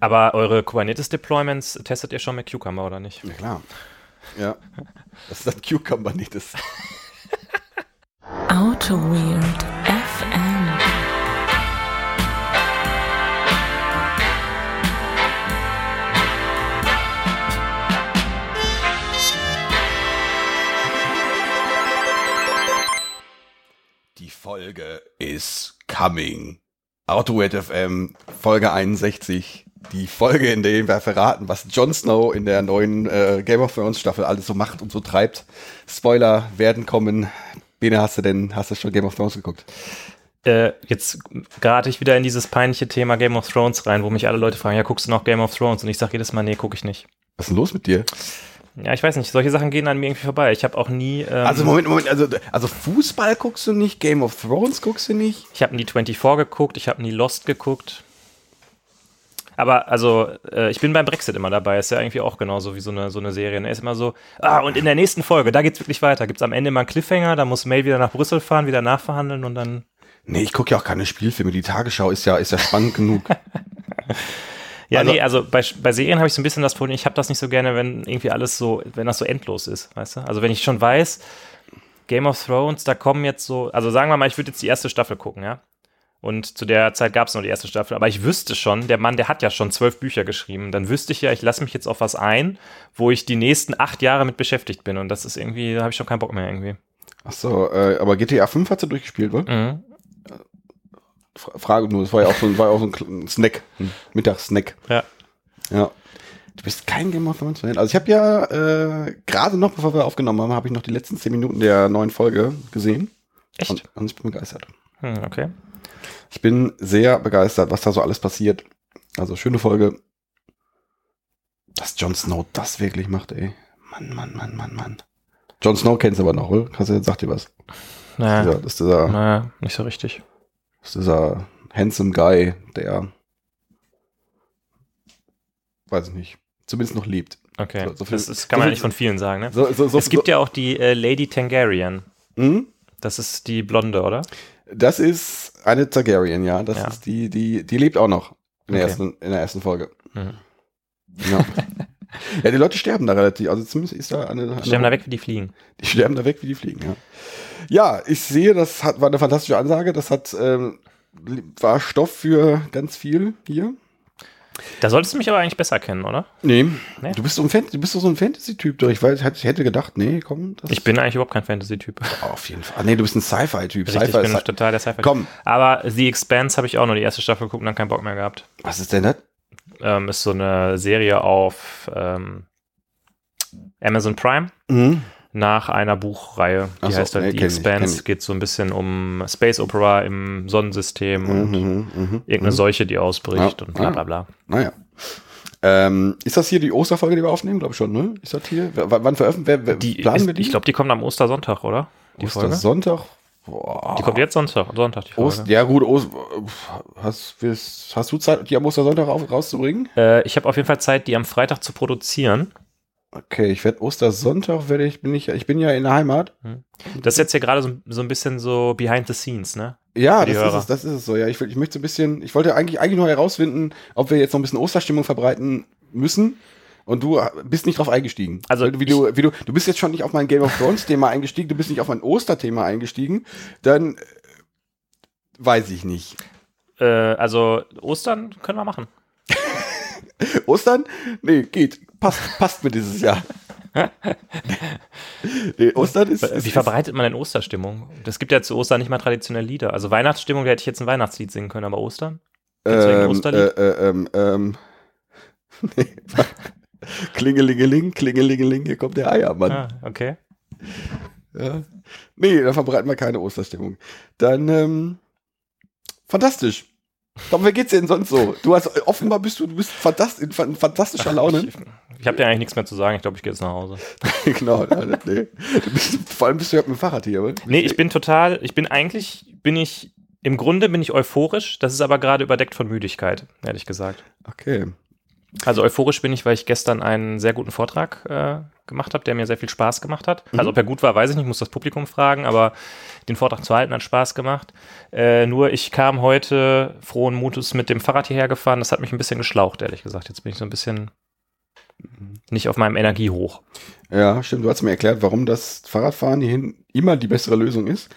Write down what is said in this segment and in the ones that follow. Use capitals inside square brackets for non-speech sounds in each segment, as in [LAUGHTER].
Aber eure Kubernetes-Deployments testet ihr schon mit Cucumber oder nicht? Ja, klar. Ja. Das ist das Cucumber nicht. Das Auto Weird FM. Die Folge ist coming. AutoWet FM, Folge 61. Die Folge, in der wir verraten, was Jon Snow in der neuen äh, Game of Thrones Staffel alles so macht und so treibt. Spoiler werden kommen. Bene, hast du denn, hast du schon Game of Thrones geguckt? Äh, jetzt gerate ich wieder in dieses peinliche Thema Game of Thrones rein, wo mich alle Leute fragen, ja, guckst du noch Game of Thrones? Und ich sage jedes Mal, nee, gucke ich nicht. Was ist denn los mit dir? Ja, ich weiß nicht, solche Sachen gehen an mir irgendwie vorbei. Ich habe auch nie. Ähm, Also Moment, Moment, also, also Fußball guckst du nicht, Game of Thrones guckst du nicht? Ich habe nie 24 geguckt, ich habe nie Lost geguckt. Aber also, äh, ich bin beim Brexit immer dabei. Ist ja irgendwie auch genauso wie so eine, so eine Serie. Ne? Ist immer so, ah, und in der nächsten Folge, da geht's wirklich weiter. Gibt's am Ende mal einen Cliffhanger, da muss May wieder nach Brüssel fahren, wieder nachverhandeln und dann. Nee, ich gucke ja auch keine Spielfilme. Die Tagesschau ist ja, ist ja spannend genug. [LAUGHS] Ja, Also- nee, also bei, bei Serien habe ich so ein bisschen das Problem, ich habe das nicht so gerne, wenn irgendwie alles so, wenn das so endlos ist, weißt du? Also wenn ich schon weiß, Game of Thrones, da kommen jetzt so, also sagen wir mal, ich würde jetzt die erste Staffel gucken, ja? Und zu der Zeit gab es noch die erste Staffel, aber ich wüsste schon, der Mann, der hat ja schon zwölf Bücher geschrieben, dann wüsste ich ja, ich lasse mich jetzt auf was ein, wo ich die nächsten acht Jahre mit beschäftigt bin und das ist irgendwie, da habe ich schon keinen Bock mehr irgendwie. Ach so, äh, aber GTA 5 hat sie durchgespielt, wa? Mhm. Fra- Frage nur, das war ja auch so, ein- war ja auch so ein Snack, ein Mittagssnack. Ja. Ja. Du bist kein Game of Thrones Fan. Also ich habe ja äh, gerade noch, bevor wir aufgenommen haben, habe ich noch die letzten zehn Minuten der neuen Folge gesehen. Echt? Und, und ich bin begeistert. Hm, okay. Ich bin sehr begeistert, was da so alles passiert. Also schöne Folge. Dass Jon Snow das wirklich macht, ey. Mann, Mann, Mann, Mann, Mann. Jon Snow kennst du aber noch, oder? Kannst du, sag dir was. Naja, das ist dieser, naja, nicht so richtig. das ist dieser handsome Guy, der weiß ich nicht, zumindest noch lebt. Okay. So- so viel- das ist, kann so man nicht von vielen sagen, ne? Es gibt ja auch die äh, Lady Tangarian. so, hm? Das ist die Blonde, oder? Das ist eine Targaryen, ja. Das Ja. ist die, die, die lebt auch noch in der, Okay. ersten, in der ersten Folge. Mhm. Ja. [LAUGHS] ja, die Leute sterben da relativ, also zumindest ist da eine, eine Die sterben da weg, wie die fliegen. Die sterben da weg, wie die fliegen, ja. Ja, ich sehe, das hat, war eine fantastische Ansage. Das hat, ähm, war Stoff für ganz viel hier. Da solltest du mich aber eigentlich besser kennen, oder? Nee, Nee? du bist so ein Fan, du bist so ein Fantasy-Typ, doch. Ich, weiß, ich hätte gedacht, nee, komm. Ich bin eigentlich überhaupt kein Fantasy-Typ. auf jeden Fall. Ah, nee, du bist ein Sci-Fi-Typ. Richtig, ich bin ist, total der Sci-Fi. komm, Aber The Expanse habe ich auch nur die erste Staffel geguckt und dann keinen Bock mehr gehabt. was ist denn das? Ähm, ist so eine Serie auf ähm, Amazon Prime Mhm. Nach einer Buchreihe. Die so, heißt halt nee, The ich, Expanse. ich. Geht so ein bisschen um Space Opera im Sonnensystem und Mhm, mhm, irgendeine mhm. Seuche, die ausbricht Ja, und bla bla bla. Naja. Ähm, ist das hier die Osterfolge, die wir aufnehmen? Glaube schon, ne? Ist das hier? W wann veröffentlichen wer, Die planen ist, wir die? Ich glaube, die kommt am Ostersonntag, oder? Die Folge? Sonntag. Boah. Die kommt jetzt Sonntag, Sonntag die Folge. Ost, ja gut, Ost, hast, hast du Zeit, die am Ostersonntag auf, rauszubringen? Äh, ich habe auf jeden Fall Zeit, die am Freitag zu produzieren. Okay, ich werde Ostersonntag, werde ich, bin ich, ich bin ja in der Heimat. Das ist jetzt hier gerade so, so ein bisschen so behind the scenes, ne? Ja, das ist es, das ist es so. Ja, ich, ich möchte so ein bisschen, ich wollte eigentlich, eigentlich nur herausfinden, ob wir jetzt noch ein bisschen Osterstimmung verbreiten müssen. Und du bist nicht drauf eingestiegen. Also wie du, wie du, du bist jetzt schon nicht auf mein Game of Thrones Thema eingestiegen, du bist nicht auf mein Osterthema eingestiegen. Dann äh, weiß ich nicht. Äh, also Ostern können wir machen. [LAUGHS] Ostern? Nee, geht. Passt, passt mir dieses Jahr. nee, Ostern ist, ist Wie verbreitet man denn Osterstimmung? Es gibt ja zu Ostern nicht mal traditionelle Lieder. Also Weihnachtsstimmung, da hätte ich jetzt ein Weihnachtslied singen können, aber Ostern? Ähm, Osterlied? äh, äh, ähm, ähm, [LAUGHS] nee. Klingelingeling, Klingelingeling, hier kommt der Eiermann. Ah, okay. Ja. Nee, da verbreiten wir keine Osterstimmung. Dann, ähm, fantastisch. Aber wer geht's denn sonst so? Du hast, offenbar bist du, du bist fantast, in fan- fantastischer Laune. Ich, habe dir eigentlich nichts mehr zu sagen. Ich glaube, ich gehe jetzt nach Hause. [LAUGHS] genau, ja, nee. du bist, vor allem bist du ja mit dem Fahrrad hier, oder? Nee, ich bin total, ich bin eigentlich, bin ich, im Grunde bin ich euphorisch. Das ist aber gerade überdeckt von Müdigkeit, ehrlich gesagt. Okay. Also euphorisch bin ich, weil ich gestern einen sehr guten Vortrag äh, gemacht habe, der mir sehr viel Spaß gemacht hat. Also ob er gut war, weiß ich nicht, muss das Publikum fragen, aber den Vortrag zu halten hat Spaß gemacht. Äh, nur ich kam heute frohen Mutes mit dem Fahrrad hierher gefahren. Das hat mich ein bisschen geschlaucht, ehrlich gesagt. Jetzt bin ich so ein bisschen nicht auf meinem Energiehoch. Ja, stimmt. Du hast mir erklärt, warum das Fahrradfahren hierhin immer die bessere Lösung ist.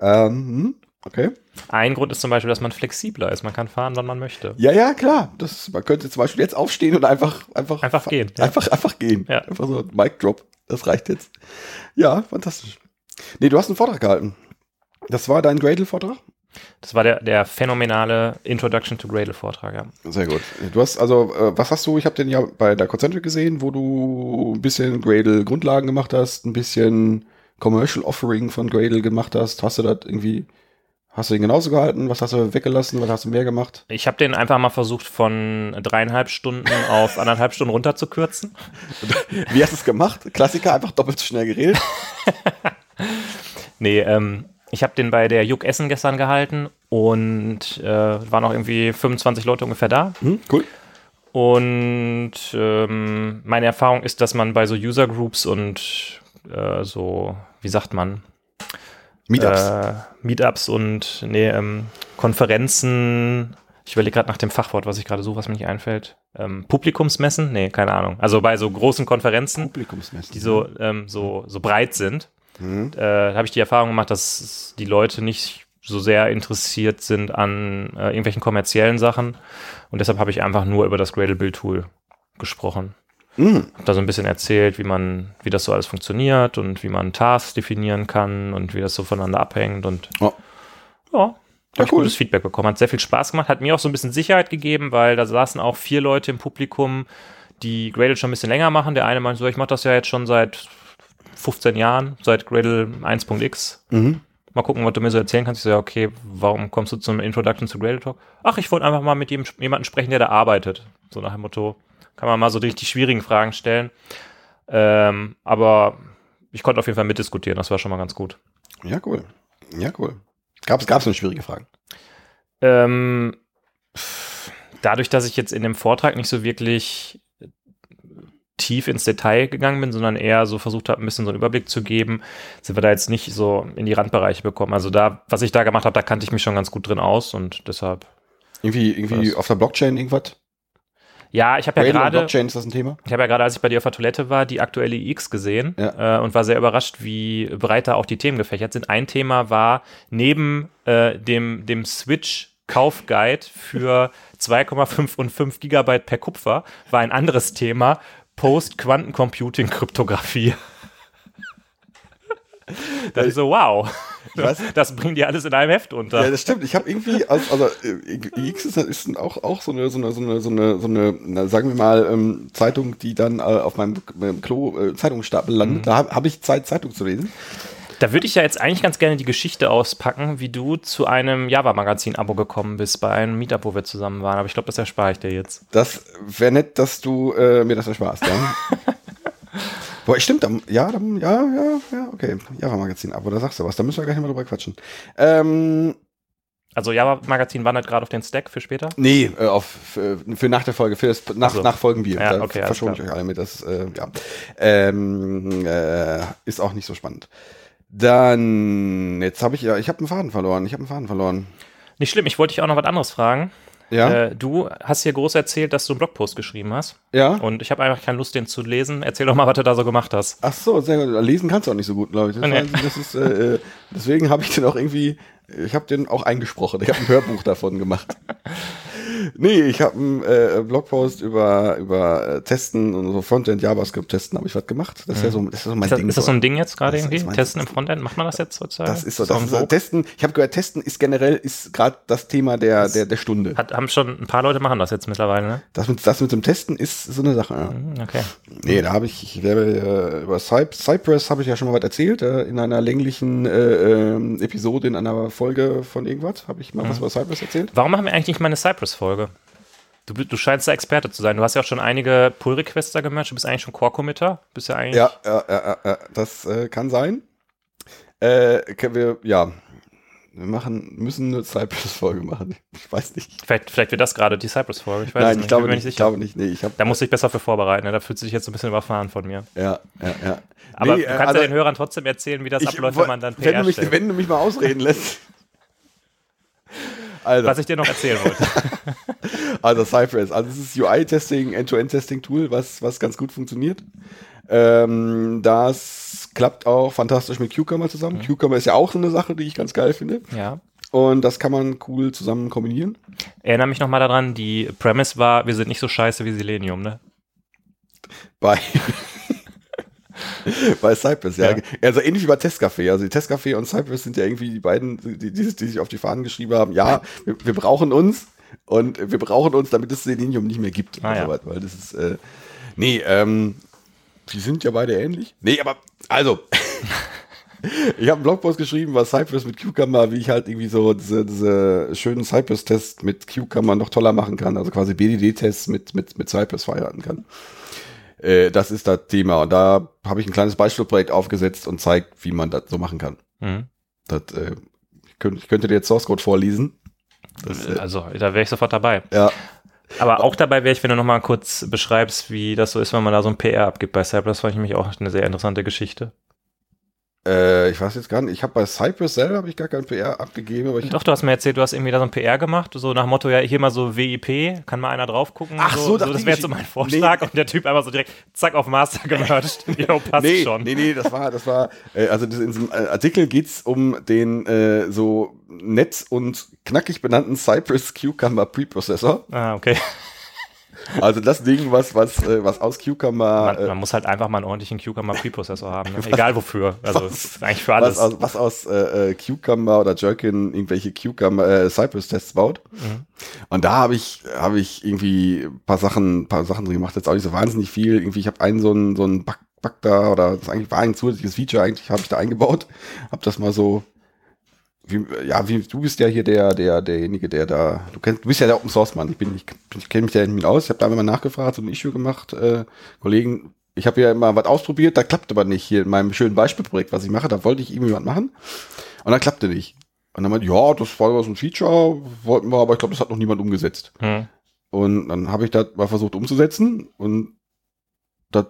Ähm, hm, okay. Ein Grund ist zum Beispiel, dass man flexibler ist. Man kann fahren, wann man möchte. Ja, ja, klar. Das, man könnte zum Beispiel jetzt aufstehen und einfach, einfach, Einfach gehen, ja. Einfach, einfach gehen. Ja. Einfach so ein Mic Drop. Das reicht jetzt. Ja, fantastisch. Nee, du hast einen Vortrag gehalten. Das war dein Gradle-Vortrag? Das war der, der phänomenale Introduction to Gradle Vortrag, ja. Sehr gut. Du hast also, äh, was hast du? Ich habe den ja bei der Concentric gesehen, wo du ein bisschen Gradle Grundlagen gemacht hast, ein bisschen Commercial Offering von Gradle gemacht hast. Hast du das irgendwie, hast du den genauso gehalten? Was hast du weggelassen? Was hast du mehr gemacht? Ich habe den einfach mal versucht, von dreieinhalb Stunden auf anderthalb Stunden runterzukürzen. Wie hast du es gemacht? Klassiker, einfach doppelt so schnell geredet. [LAUGHS] Nee, ähm, ich habe den bei der Juk Essen gestern gehalten und äh, waren auch irgendwie 25 Leute ungefähr da. Hm, cool. Und ähm, meine Erfahrung ist, dass man bei so User Groups und äh, so, wie sagt man, Meetups. Äh, Meetups und nee, ähm, Konferenzen. Ich überlege gerade nach dem Fachwort, was ich gerade suche, was mir nicht einfällt. Ähm, Publikumsmessen? Nee, keine Ahnung. Also bei so großen Konferenzen, Publikumsmessen. die so, ähm, so, so breit sind, Mhm. äh, habe ich die Erfahrung gemacht, dass die Leute nicht so sehr interessiert sind an äh, irgendwelchen kommerziellen Sachen. Und deshalb habe ich einfach nur über das Gradle Build Tool gesprochen. Mhm. Hab da so ein bisschen erzählt, wie man, wie das so alles funktioniert und wie man Tasks definieren kann und wie das so voneinander abhängt und Oh. ja, Ja, cool. gutes Feedback bekommen. Hat sehr viel Spaß gemacht, hat mir auch so ein bisschen Sicherheit gegeben, weil da saßen auch vier Leute im Publikum, die Gradle schon ein bisschen länger machen. Der eine meinte so, ich mache das ja jetzt schon seit 15 Jahren, seit Gradle 1.x. Mhm. Mal gucken, was du mir so erzählen kannst. Ich so, ja, okay, warum kommst du zum Introduction to Gradle Talk? Ach, ich wollte einfach mal mit jemandem sprechen, der da arbeitet. So nach dem Motto, kann man mal so richtig schwierigen Fragen stellen. Ähm, aber ich konnte auf jeden Fall mitdiskutieren, das war schon mal ganz gut. Ja, cool. Ja, cool. Gab es eine schwierige Frage? Ähm, dadurch, dass ich jetzt in dem Vortrag nicht so wirklich tief ins Detail gegangen bin, sondern eher so versucht habe, ein bisschen so einen Überblick zu geben, sind wir da jetzt nicht so in die Randbereiche bekommen. Also da, was ich da gemacht habe, da kannte ich mich schon ganz gut drin aus und deshalb. Irgendwie, irgendwie auf der Blockchain irgendwas? Ja, ich habe ja gerade, Blockchain, ist das ein Thema? ich habe ja gerade, als ich bei dir auf der Toilette war, die aktuelle iX gesehen Ja. äh, und war sehr überrascht, wie breit da auch die Themen gefächert sind. Ein Thema war neben äh, dem, dem Switch Kaufguide für [LAUGHS] 2,5 und 5 Gigabyte per Kupfer war ein anderes Thema Post-Quantencomputing-Kryptographie. [LAUGHS] da ich so, wow, Was? das bringt ihr alles in einem Heft unter. Ja, das stimmt. Ich habe irgendwie, also, also X ist, ist auch, auch so eine, so eine, so eine, so eine, so eine sagen wir mal, ähm, Zeitung, die dann äh, auf meinem, meinem Klo äh, Zeitungsstapel landet. Mhm. Da habe hab ich Zeit, Zeitung zu lesen. Da würde ich ja jetzt eigentlich ganz gerne die Geschichte auspacken, wie du zu einem Java-Magazin-Abo gekommen bist bei einem Meetup, wo wir zusammen waren. Aber ich glaube, das erspare ich dir jetzt. Das wäre nett, dass du äh, mir das ersparst, ja. [LAUGHS] Boah, stimmt, dann, ja, dann, ja, ja, ja, okay. Java-Magazin, aber da sagst du was, da müssen wir gleich mal drüber quatschen. Ähm, Also Java-Magazin wandert gerade auf den Stack für später. nee, äh, auf, für, für nach der Folge, für das nach, Ach so. nach Folgenbier. Ja, da okay, verschone ich euch alle mit, das, äh, ja. Ähm, äh, ist auch nicht so spannend. Dann, jetzt habe ich ja, ich habe einen Faden verloren, ich habe einen Faden verloren. Nicht schlimm, ich wollte dich auch noch was anderes fragen. Ja, Äh, du hast hier groß erzählt, dass du einen Blogpost geschrieben hast. ja. Und ich habe einfach keine Lust, den zu lesen. Erzähl doch mal, was du da so gemacht hast. Ach so, sehr gut. Lesen kannst du auch nicht so gut, glaube ich. Das, Nee. war- das ist, äh, äh, deswegen habe ich den auch irgendwie, ich habe den auch eingesprochen. Ich habe ein Hörbuch davon gemacht. [LAUGHS] Nee, ich habe einen äh, Blogpost über, über äh, Testen und so Frontend JavaScript testen habe ich was gemacht. Das ist ja so, das ist so mein Ist das, Ding. ist das so ein Ding jetzt gerade Das irgendwie? Testen im Frontend? Macht man das jetzt heutzutage? das ist so, das ist so? Testen. Ich habe gehört, Testen ist generell ist gerade das Thema der, der, der Stunde. Hat, haben schon ein paar Leute machen das jetzt mittlerweile, ne? Das mit, das mit dem Testen ist so eine Sache. Ja. Hm, Okay. Nee, da habe ich, ich werde, äh, über Cy Cypress habe ich ja schon mal was erzählt, äh, in einer länglichen äh, ähm, Episode, in einer Folge von irgendwas, habe ich mal Mhm. was über Cypress erzählt. Warum machen wir eigentlich nicht mal eine Cypress-Folge? Du, du scheinst da Experte zu sein. Du hast ja auch schon einige Pull-Requests da gemerkt. Du bist eigentlich schon Core-Committer. Bist ja eigentlich. Ja, ja, ja, ja, das äh, kann sein. Äh, können wir, ja, Wir machen, müssen eine Cypress-Folge machen. [LAUGHS] Ich weiß nicht. Vielleicht, vielleicht wird das gerade die Cypress-Folge. Ich Nein, nicht. ich glaube nicht. Ich sicher. glaube nicht. Nee, ich hab, Da musst du dich besser für vorbereiten. Ne? Da fühlt sich jetzt so ein bisschen überfahren von mir. ja, ja, ja. Aber Nee, du äh, kannst also- ja den Hörern trotzdem erzählen, wie das Ich abläuft, wenn man dann wenn PR du, mich, stellt. wenn du mich mal ausreden lässt. Also, Was ich dir noch erzählen wollte. [LAUGHS] also Cypress. Also es ist UI-Testing, End-to-End-Testing-Tool, was, was ganz gut funktioniert. Ähm, das klappt auch fantastisch mit Cucumber zusammen. Cucumber ist ja auch so eine Sache, die ich ganz geil finde. ja. Und das kann man cool zusammen kombinieren. Erinnere mich nochmal daran, die Premise war, wir sind nicht so scheiße wie Selenium, ne? Bei, [LAUGHS] [LAUGHS] bei Cypress, ja. Ja. Also ähnlich wie bei Testcafé. Also die Testcafé und Cypress sind ja irgendwie die beiden, die, die, die sich auf die Fahnen geschrieben haben, ja, wir, wir brauchen uns und wir brauchen uns, damit es Selenium nicht mehr gibt. Ah, und ja. so weil das ist, äh, nee, ähm, die sind ja beide ähnlich. Nee, aber, also, [LAUGHS] ich habe einen Blogpost geschrieben, was Cypress mit Cucumber, wie ich halt irgendwie so diese, diese schönen Cypress-Tests mit Cucumber noch toller machen kann. Also quasi BDD-Tests mit, mit, mit Cypress verheiraten kann. Äh, das ist das Thema. Und da habe ich ein kleines Beispielprojekt aufgesetzt und zeigt, wie man das so machen kann. Mhm. Das, äh, ich, könnte, ich könnte dir jetzt Source Code vorlesen. Das, äh, Also, da wäre ich sofort dabei. ja, Aber auch dabei wäre ich, wenn du nochmal kurz beschreibst, wie das so ist, wenn man da so ein PR abgibt bei Cypress, fand ich nämlich auch eine sehr interessante Geschichte. Äh, ich weiß jetzt gar nicht. Ich habe bei Cypress selber habe ich gar kein PR abgegeben, aber ich Doch, du hast mir erzählt, du hast irgendwie da so ein PR gemacht, so nach Motto, ja, hier mal so WIP, kann mal einer drauf gucken. Ach so, dachte das ich wäre jetzt so mein Vorschlag und der Typ einfach so direkt, zack, auf Master [LAUGHS] gemerged. Jo, passt nee, schon. Nee, nee, das war, das war, äh, also das, in diesem äh, Artikel geht's um den äh, so nett und knackig benannten Cypress Cucumber Preprocessor. Ah, okay. Also das Ding, was, was, äh, was aus Cucumber, Man, äh, man muss halt einfach mal einen ordentlichen Cucumber Preprozessor haben, ne? [LAUGHS] egal wofür. Also Was- eigentlich für alles. was aus, was aus äh, äh, Cucumber oder Jerkin irgendwelche Cucumber äh, Cypress Tests baut. Mhm. Und da habe ich habe ich irgendwie ein paar Sachen paar Sachen drin gemacht, jetzt auch nicht so wahnsinnig viel. Irgendwie ich habe einen so einen so einen Bug, Bug da oder das eigentlich war ein zusätzliches Feature eigentlich habe ich da eingebaut, habe das mal so wie, ja, wie, du bist ja hier der, der, derjenige, der da, du kennst, du bist ja der Open Source Mann. Ich bin, ich, ich kenne mich da nicht aus. Ich habe da mal nachgefragt, so ein Issue gemacht, äh, Kollegen. Ich habe ja immer was ausprobiert, da klappt aber nicht hier in meinem schönen Beispielprojekt, was ich mache. Da wollte ich irgendwie was machen und dann klappte nicht. Und dann meinte, ja, das war so ein Feature, wollten wir, aber ich glaube, das hat noch niemand umgesetzt. Hm. Und dann habe ich das mal versucht umzusetzen und das,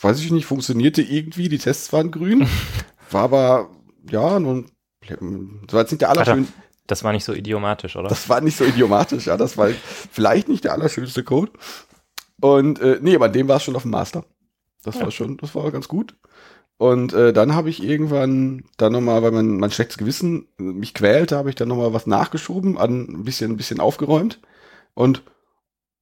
weiß ich nicht, funktionierte irgendwie. Die Tests waren grün, [LAUGHS] war aber, ja, nun, das war jetzt nicht der allerschönste. Das war nicht so idiomatisch, oder? Das war nicht so idiomatisch, ja. Das war vielleicht nicht der allerschönste Code. Und äh, nee, aber dem war es schon auf dem Master. Das Ja. war schon, das war ganz gut. Und äh, dann habe ich irgendwann dann nochmal, weil mein, mein schlechtes Gewissen mich quälte, habe ich dann nochmal was nachgeschoben, an ein bisschen, ein bisschen aufgeräumt. Und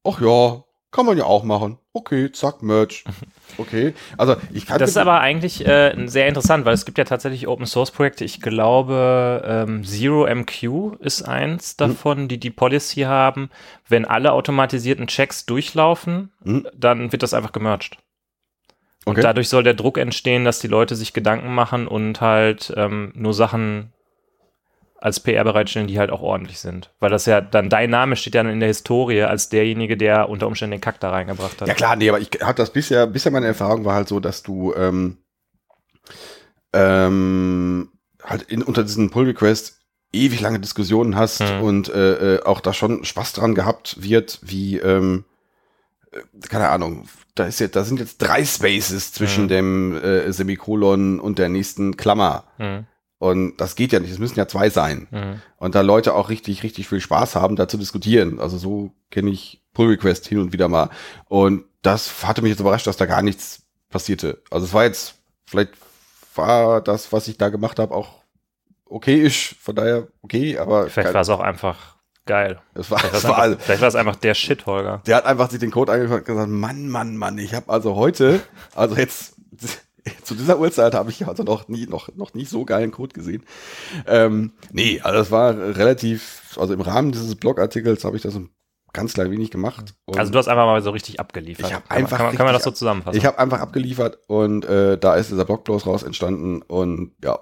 ach ja, kann man ja auch machen. Okay, zack, Merch. [LAUGHS] Okay. Also ich kann Das ist aber eigentlich äh, sehr interessant, weil es gibt ja tatsächlich Open Source Projekte. Ich glaube, ähm, Zero MQ ist eins Hm. davon, die die Policy haben, wenn alle automatisierten Checks durchlaufen, Hm. dann wird das einfach gemerged. Und Okay. dadurch soll der Druck entstehen, dass die Leute sich Gedanken machen und halt ähm, nur Sachen als PR bereitstellen, die halt auch ordentlich sind. Weil das ja dann, dein Name steht ja dann in der Historie als derjenige, der unter Umständen den Kack da reingebracht hat. Ja klar, nee, aber ich habe das bisher, bisher meine Erfahrung war halt so, dass du ähm, ähm, halt in, unter diesen Pull Requests ewig lange Diskussionen hast Hm. und äh, äh, auch da schon Spaß dran gehabt wird, wie ähm, äh, keine Ahnung, da ist jetzt, da sind jetzt drei Spaces zwischen Hm. dem äh, Semikolon und der nächsten Klammer. Mhm. Und das geht ja nicht, es müssen ja zwei sein. Mhm. Und da Leute auch richtig, richtig viel Spaß haben, da zu diskutieren. Also so kenne ich Pull Request hin und wieder mal. Und das hatte mich jetzt überrascht, dass da gar nichts passierte. Also es war jetzt, vielleicht war das, was ich da gemacht habe, auch okay ist. Von daher okay, aber Vielleicht war es auch einfach geil. es war, Vielleicht war einfach, vielleicht war es einfach der Shit, Holger. der hat einfach sich den Code angeguckt und gesagt, Mann, Mann, Mann, ich habe also heute, also jetzt [LAUGHS] zu dieser Uhrzeit habe ich also noch nie, noch, noch nie so geilen Code gesehen. Ähm, nee, also das war relativ, also im Rahmen dieses Blogartikels habe ich das ein ganz klein wenig gemacht. Also du hast einfach mal so richtig abgeliefert. Ich hab kann, man- einfach kann, man, kann man das so zusammenfassen? ich habe einfach abgeliefert und äh, da ist dieser Blogpost raus entstanden und ja.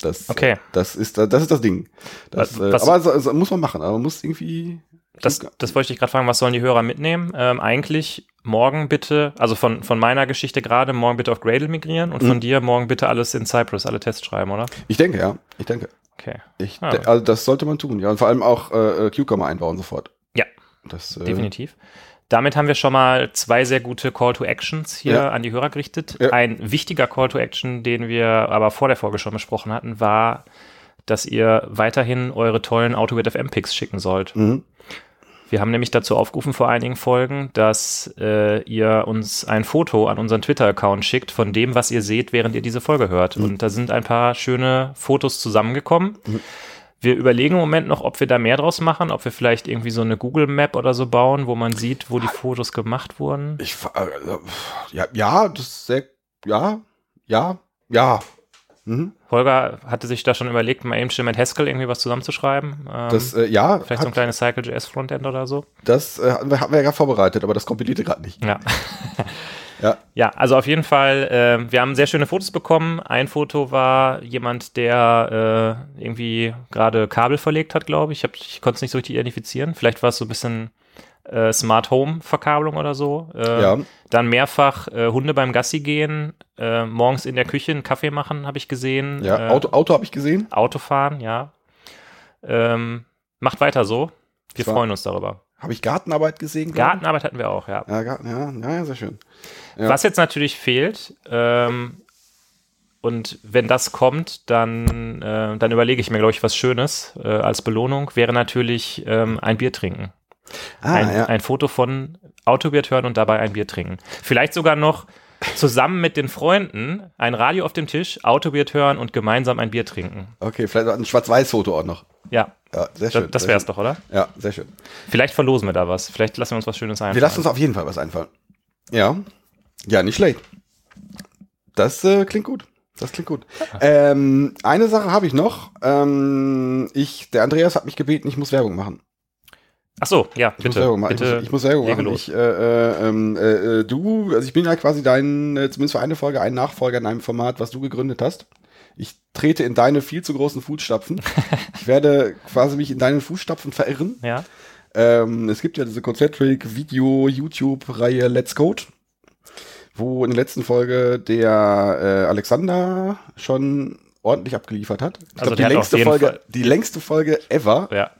Das, Okay. das ist das ist das Ding. Das, Was- äh, was- aber so, so muss man machen. Aber man muss irgendwie das, das wollte ich gerade fragen, was sollen die Hörer mitnehmen? Ähm, eigentlich morgen bitte, also von, von meiner Geschichte gerade, morgen bitte auf Gradle migrieren und von dir morgen bitte alles in Cypress, alle Tests schreiben, oder? Ich denke, ja. Ich denke. Okay. Ich, Ah. de- also das sollte man tun. Ja, und vor allem auch äh, äh, Cucumber einbauen sofort. Ja. Das, äh, Definitiv. Damit haben wir schon mal zwei sehr gute Call to Actions hier Ja. an die Hörer gerichtet. Ja. Ein wichtiger Call to Action, den wir aber vor der Folge schon besprochen hatten, war, dass ihr weiterhin eure tollen AutoWit FM Picks schicken sollt. Mhm. Wir haben nämlich dazu aufgerufen vor einigen Folgen, dass äh, ihr uns ein Foto an unseren Twitter-Account schickt von dem, was ihr seht, während ihr diese Folge hört. Und da sind ein paar schöne Fotos zusammengekommen. Wir überlegen im Moment noch, ob wir da mehr draus machen, ob wir vielleicht irgendwie so eine Google Map oder so bauen, wo man sieht, wo die Fotos gemacht wurden. Ich, äh, ja, ja, das ist sehr, ja, ja, ja. Mhm. Holger hatte sich da schon überlegt, mal eben schnell mit Haskell irgendwie was zusammenzuschreiben. Ähm, Das, äh, ja, vielleicht so ein kleines Cycle.js Frontend oder so. das äh, hatten wir, ja vorbereitet, aber das kompilierte gerade nicht. Ja. [LAUGHS] Ja. Ja, also auf jeden Fall, äh, wir haben sehr schöne Fotos bekommen. Ein Foto war jemand, der äh, irgendwie gerade Kabel verlegt hat, glaube ich. Ich, ich konnte es nicht so richtig identifizieren. Vielleicht war es so ein bisschen äh, Smart Home Verkabelung oder so. Äh, Ja. Dann mehrfach äh, Hunde beim Gassi gehen, äh, morgens in der Küche einen Kaffee machen, habe ich gesehen. Ja, äh, Auto, Auto habe ich gesehen. Autofahren, ja. Ähm, macht weiter so. Wir freuen uns darüber. Habe ich Gartenarbeit gesehen? Gartenarbeit hatten wir auch, ja. Ja, Garten, ja, ja, sehr schön. Ja. Was jetzt natürlich fehlt, ähm, und wenn das kommt, dann, äh, dann überlege ich mir, glaube ich, was Schönes als Belohnung, wäre natürlich ähm, ein Bier trinken. Ah, ein, ja. ein Foto von Autobier hören und dabei ein Bier trinken. Vielleicht sogar noch zusammen mit den Freunden ein Radio auf dem Tisch, Autobier hören und gemeinsam ein Bier trinken. Okay, vielleicht ein Schwarz-Weiß-Foto auch noch. Ja, Ja, sehr das, schön. das sehr wäre es doch, oder? Ja, sehr schön. Vielleicht verlosen wir da was. Vielleicht lassen wir uns was Schönes einfallen. Wir lassen uns auf jeden Fall was einfallen. Ja. Ja, nicht schlecht. Das äh, klingt gut. Das klingt gut. [LAUGHS] Ähm, eine Sache habe ich noch. Ähm, ich, der Andreas hat mich gebeten, ich muss Werbung machen. Ach so, ja, Ich muss bitte. Werbung machen. bitte ich, muss, ich muss machen. Ich, äh, äh, ähm, äh, äh, du, also ich bin ja quasi dein, äh, zumindest für eine Folge, ein Nachfolger in einem Format, was du gegründet hast. Ich trete in deine viel zu großen Fußstapfen. [LAUGHS] ich werde quasi mich in deinen Fußstapfen verirren. ja. Ähm, es gibt ja diese Concentric Video YouTube Reihe Let's Code, wo in der letzten Folge der äh, Alexander schon ordentlich abgeliefert hat. Ich Also glaub, der die längste Folge, Fall- die längste Folge ever Ja.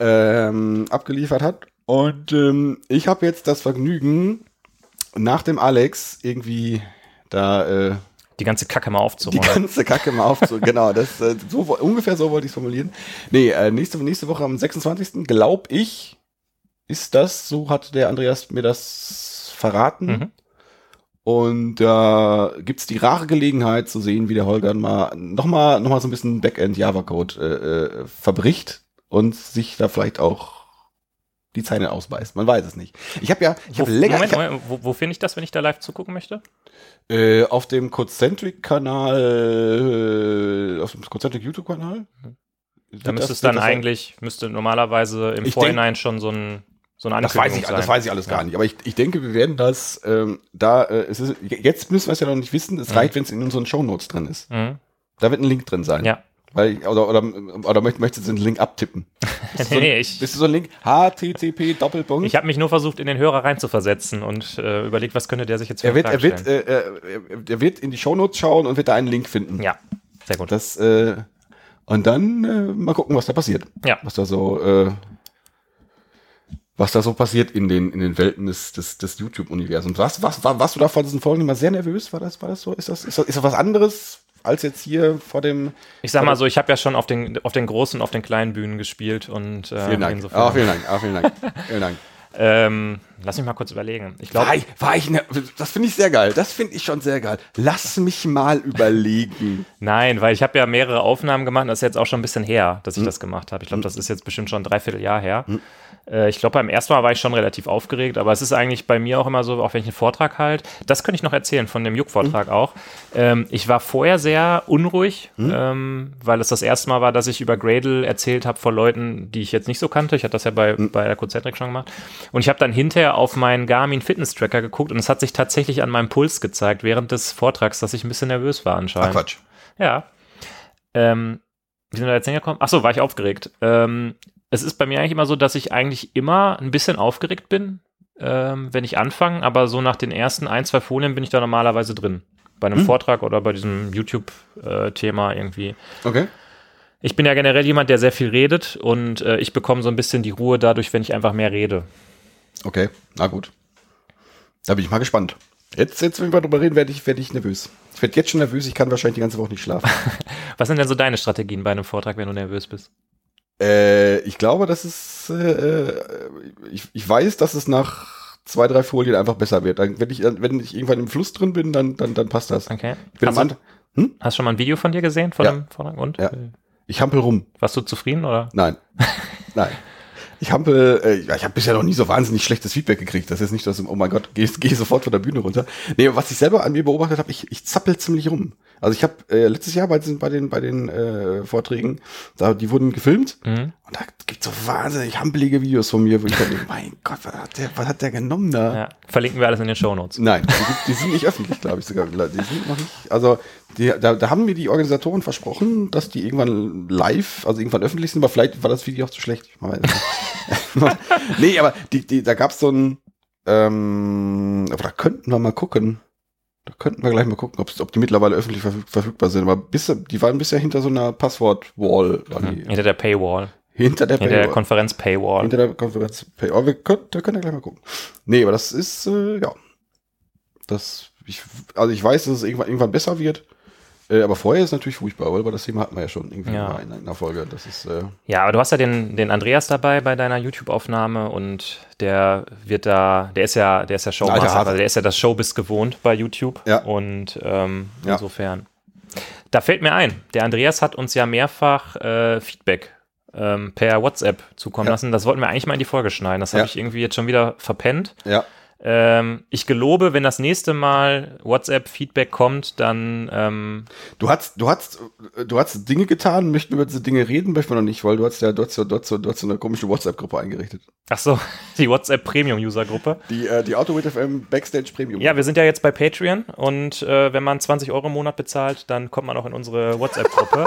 Ähm, abgeliefert hat. Und ähm, ich habe jetzt das Vergnügen, nach dem Alex irgendwie da äh, Die ganze Kacke mal die aufzuräumen. ganze Kacke mal aufzu. [LAUGHS] genau, das äh, so ungefähr so wollte ich es formulieren. Nee, äh, nächste nächste Woche am 26. glaub ich ist das, so hat der Andreas mir das verraten. Mhm. Und da gibt's die rare Gelegenheit zu sehen, wie der Holger mal nochmal noch mal so ein bisschen Backend Java Code äh, äh, verbricht und sich da vielleicht auch die Zähne ausbeißt. Man weiß es nicht. Ich habe ja, ich habe länger Moment, hab, Moment, wo, wo finde ich das, wenn ich da live zugucken möchte? äh, auf dem Concentric-Kanal, äh, auf dem Concentric YouTube-Kanal. Da müsste es dann eigentlich, müsste normalerweise im Ich Vorhinein schon so ein so eine Das weiß ich, sein. das weiß ich alles Ja. gar nicht. Aber ich, ich denke, wir werden das ähm, da. Äh, es ist, jetzt müssen wir es ja noch nicht wissen. Es Mhm. reicht, wenn es in unseren Shownotes drin ist. Mhm. Da wird ein Link drin sein. Ja. Weil, ich- oder, oder, oder möcht- möchtest du den Link abtippen? [LAUGHS] Bist du so, Nee, ein- ich- bist du so ein Link? HTTP Doppelpunkt. Ich habe mich nur versucht, in den Hörer reinzuversetzen und äh, überlegt, was könnte der sich jetzt für er wird, er wird, äh, äh, er wird in die Shownotes schauen und wird da einen Link finden. Ja, sehr gut. Das, äh, und dann äh, mal gucken, was da passiert. Ja. Was da so, äh, was da so passiert in den, in den Welten des, des, des YouTube-Universums. Was, was, war, warst du da vor diesen Folgen immer sehr nervös? War das, war das so? Ist das, ist das, ist das was anderes als jetzt hier vor dem? Ich sag mal so, ich habe ja schon auf den, auf den großen, auf den kleinen Bühnen gespielt und äh, Vielen Dank. insofern. Ah, vielen Dank. Ah, vielen Dank. vielen Dank. [LAUGHS] ähm, lass mich mal kurz überlegen. Ich glaube, War ich, war ich, ne, das finde ich sehr geil. Das finde ich schon sehr geil. Lass mich mal überlegen. nein, weil ich habe ja mehrere Aufnahmen gemacht. Das ist jetzt auch schon ein bisschen her, dass ich Hm. das gemacht habe. Ich glaube, das ist jetzt bestimmt schon ein Dreivierteljahr her. Äh, ich glaube, beim ersten Mal war ich schon relativ aufgeregt, aber es ist eigentlich bei mir auch immer so, auch wenn ich einen Vortrag halt, das könnte ich noch erzählen von dem. Juck-Vortrag auch. Ähm, ich war vorher sehr unruhig, ähm, weil es das erste Mal war, dass ich über Gradle erzählt habe vor Leuten, die ich jetzt nicht so kannte. Ich hatte das ja bei, Hm. bei der Concentric schon gemacht. Und ich habe dann hinterher auf meinen Garmin Fitness Tracker geguckt und es hat sich tatsächlich an meinem Puls gezeigt während des Vortrags, dass ich ein bisschen nervös war Ach anscheinend. Quatsch. Ja. Ähm, wie sind wir da jetzt hingekommen? Ach so, war ich aufgeregt. Ähm, es ist bei mir eigentlich immer so, dass ich eigentlich immer ein bisschen aufgeregt bin, ähm, wenn ich anfange, aber so nach den ersten ein, zwei Folien bin ich da normalerweise drin. Bei einem Hm. Vortrag oder bei diesem YouTube-Thema irgendwie. Okay. Ich bin ja generell jemand, der sehr viel redet und äh, ich bekomme so ein bisschen die Ruhe dadurch, wenn ich einfach mehr rede. Okay, na gut. Da bin ich mal gespannt. Jetzt, jetzt wenn wir drüber reden, werde ich, werde ich nervös. Ich werde jetzt schon nervös, ich kann wahrscheinlich die ganze Woche nicht schlafen. [LAUGHS] Was sind denn so deine Strategien bei einem Vortrag, wenn du nervös bist? Äh, ich glaube, dass es, äh, ich, ich weiß, dass es nach zwei, drei Folien einfach besser wird. Dann, wenn ich, wenn ich irgendwann im Fluss drin bin, dann, dann, dann passt das. Okay. Ich bin hast, am du, An hast du schon mal ein Video von dir gesehen von Ja. dem Vortrag? Und? Ja. Äh, ich hampel rum. Warst du zufrieden oder? Nein. [LAUGHS] Nein. Ich hampel, äh, ich habe bisher noch nie so wahnsinnig schlechtes Feedback gekriegt. Das ist nicht, dass, oh mein Gott, geh, geh sofort von der Bühne runter. Nee, was ich selber an mir beobachtet habe, ich, ich zappel ziemlich rum. Also ich habe äh, letztes Jahr bei den, bei den, bei den äh, Vorträgen, da, die wurden gefilmt Mhm. und da gibt's so wahnsinnig hampelige Videos von mir, wo ich denke, mein Gott, was hat der, was hat der genommen da? Ja. Verlinken wir alles in den Shownotes. Nein, die, sind- die sind nicht öffentlich, glaube ich sogar. Die sind noch nicht. Also die, da, da haben mir die Organisatoren versprochen, dass die irgendwann live, also irgendwann öffentlich sind, aber vielleicht war das Video auch zu schlecht. Ich nicht. [LAUGHS] nee, aber die, die, da gab's so ein, ähm, aber da könnten wir mal gucken. Da könnten wir gleich mal gucken, ob die mittlerweile öffentlich verfüg, verfügbar sind. Aber bis, die waren bisher hinter so einer Passwort-Wall. die. Hinter der Paywall. Hinter der Hinter der Paywall. Konferenz Paywall. Hinter der Konferenz. Pay- Aber wir können, da können wir gleich mal gucken. Nee, aber das ist, äh, ja. Das, ich, also ich weiß, dass es irgendwann, irgendwann besser wird. Äh, aber vorher ist natürlich furchtbar, weil das Thema hatten wir ja schon irgendwie Ja. mal in einer Folge. Das ist, äh, Ja, aber du hast ja den, den Andreas dabei bei deiner YouTube-Aufnahme und der wird da, der ist ja, der ist ja Alter Showmaster, Hase. also der ist ja das Showbiz gewohnt bei YouTube. Ja. Und ähm, Ja. insofern. Da fällt mir ein, der Andreas hat uns ja mehrfach äh, Feedback ähm, per WhatsApp zukommen Ja. lassen. Das wollten wir eigentlich mal in die Folge schneiden. Das habe Ja. ich irgendwie jetzt schon wieder verpennt. ja. Ähm, ich gelobe, wenn das nächste Mal WhatsApp-Feedback kommt, dann ähm, Du hast, du hast, du hast Dinge getan, möchten wir über diese Dinge reden, möchten wir noch nicht, weil du hast ja, ja, du hast, so- hast so eine komische WhatsApp-Gruppe eingerichtet. ach so, [LAUGHS] die WhatsApp Premium-User-Gruppe. Die, äh, die AutoWit FM Backstage Premium. Ja, wir sind ja jetzt bei Patreon und äh, wenn man 20 Euro im Monat bezahlt, dann kommt man auch in unsere WhatsApp-Gruppe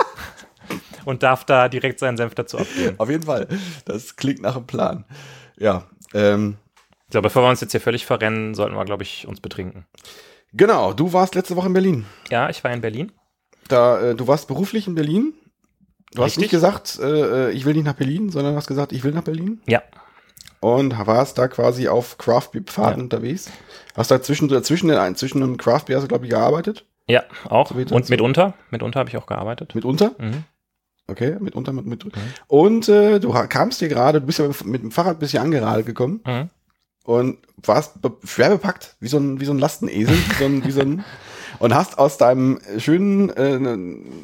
[LAUGHS] und darf da direkt seinen Senf dazu abgeben. Auf jeden Fall. Das klingt nach einem Plan. Ja, ähm, So, bevor wir uns jetzt hier völlig verrennen, sollten wir, glaube ich, uns betrinken. genau. Du warst letzte Woche in Berlin. Ja, ich war in Berlin. Da, äh, du warst beruflich in Berlin. Du hast Richtig. nicht gesagt, äh, äh, ich will nicht nach Berlin, sondern hast gesagt, ich will nach Berlin. Ja, Und warst da quasi auf Craft Beer Pfaden Ja. unterwegs. Hast da zwischen, zwischen, den, zwischen einem Craft Beer, glaube ich, gearbeitet. ja, auch. Und mitunter, mitunter habe ich auch gearbeitet. Mitunter. Mhm. Okay, mitunter, mit, mit. Und äh, du kamst dir gerade, du bist ja mit, mit dem Fahrrad ein bisschen angeradelt gekommen Mhm. Und warst be schwer bepackt, wie so ein, wie so ein Lastenesel, wie so ein, wie so ein, [LAUGHS] und hast aus deinem schönen, äh,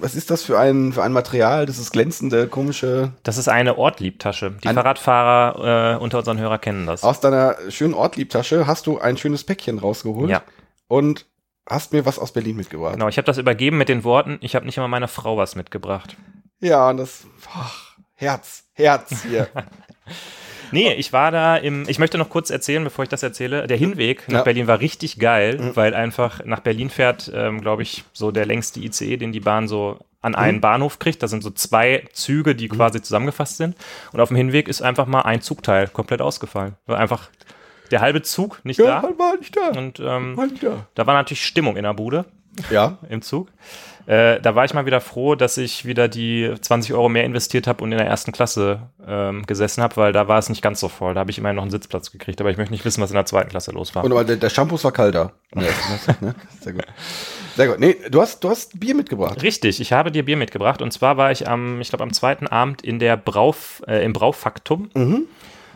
was ist das für ein, für ein Material, das ist glänzende, komische, Das ist eine Ortliebtasche. Die Ein- Fahrradfahrer äh, unter unseren Hörern kennen das. aus deiner schönen Ortliebtasche hast du ein schönes Päckchen rausgeholt Ja, und hast mir was aus Berlin mitgebracht. genau. Ich habe das übergeben mit den Worten, ich habe nicht immer meiner Frau was mitgebracht. Ja, und das, ach, Herz, Herz hier. [LAUGHS] Nee, ich war da im, ich möchte noch kurz erzählen, bevor ich das erzähle. Der Hinweg nach Ja. Berlin war richtig geil, weil einfach nach Berlin fährt, ähm, glaube ich, so der längste ICE, den die Bahn so an einen Bahnhof kriegt. Da sind so zwei Züge, die quasi zusammengefasst sind. Und auf dem Hinweg ist einfach mal ein Zugteil komplett ausgefallen. War einfach der halbe Zug nicht ja, da. war nicht da. Und ähm, War nicht da. da war natürlich Stimmung in der Bude Ja, [LAUGHS] im Zug. Äh, da war ich mal wieder froh, dass ich wieder die 20 Euro mehr investiert habe und in der ersten Klasse ähm, gesessen habe, weil da war es nicht ganz so voll. Da habe ich immerhin noch einen Sitzplatz gekriegt, aber ich möchte nicht wissen, was in der zweiten Klasse los war. Und aber der, der Shampoo war kalter. [LAUGHS] Ja, ne? Sehr gut. Sehr gut. Nee, du hast, du hast Bier mitgebracht. Richtig, ich habe dir Bier mitgebracht und zwar war ich am, ich glaube, am zweiten Abend in der Brauf, äh, im Braufaktum. Mhm.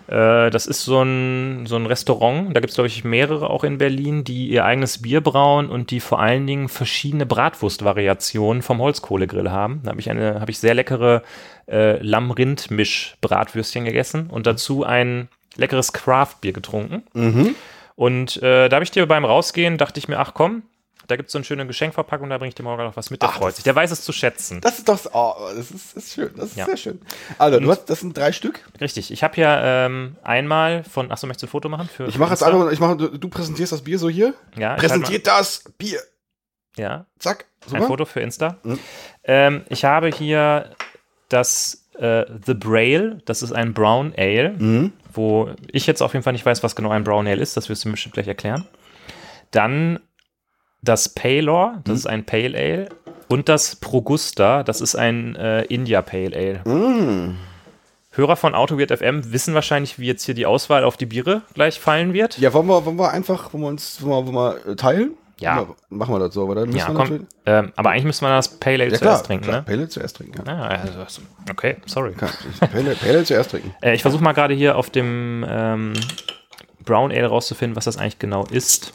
Äh, das ist so ein, so ein Restaurant, da gibt es, glaube ich, mehrere auch in Berlin, die ihr eigenes Bier brauen und die vor allen Dingen verschiedene Bratwurstvariationen vom Holzkohlegrill haben. Da habe ich eine, habe ich sehr leckere äh, Lamm-Rind-Misch-Bratwürstchen gegessen und dazu ein leckeres Craft-Bier getrunken. Mhm. Und äh, da habe ich dir beim Rausgehen, dachte ich mir, ach komm, da gibt es so eine schöne Geschenkverpackung, da bringe ich dir morgen noch was mit, der Ach, freut sich. Der weiß es zu schätzen. Das ist doch, oh, das ist, ist schön, das ist Ja. sehr schön. Also, du hast, das sind drei Stück. Richtig, ich habe hier ähm, einmal von, achso, möchtest du ein Foto machen? Für, Ich mache jetzt einfach, ich mache, du, du präsentierst das Bier so hier. Ja, ich Präsentiert das Bier. Halt ja, Zack. ein Super. Foto für Insta. Mhm. Ähm, ich habe hier das äh, The Braille, das ist ein Brown Ale. Mhm. wo ich jetzt auf jeden Fall nicht weiß, was genau ein Brown Ale ist. Das wirst du mir bestimmt gleich erklären. Dann das Paylor, das ist ein Pale Ale. Und das Progusta, das ist ein äh, India Pale Ale. Mm. Hörer von Autowirt FM wissen wahrscheinlich, wie jetzt hier die Auswahl auf die Biere gleich fallen wird. Ja, wollen wir, wollen wir einfach, wollen wir uns wollen wir, wollen wir teilen? Ja. Machen wir das so, aber dann müssen Ja, wir komm. natürlich- Ähm, aber eigentlich müssen wir das Pale Ale Ja, zuerst trinken, klar. ne? Pale Ale zuerst trinken. Ja. Ah, also, okay, sorry. Pale, Pale Ale zuerst trinken. Äh, ich versuche mal gerade hier auf dem ähm, Brown Ale rauszufinden, was das eigentlich genau ist.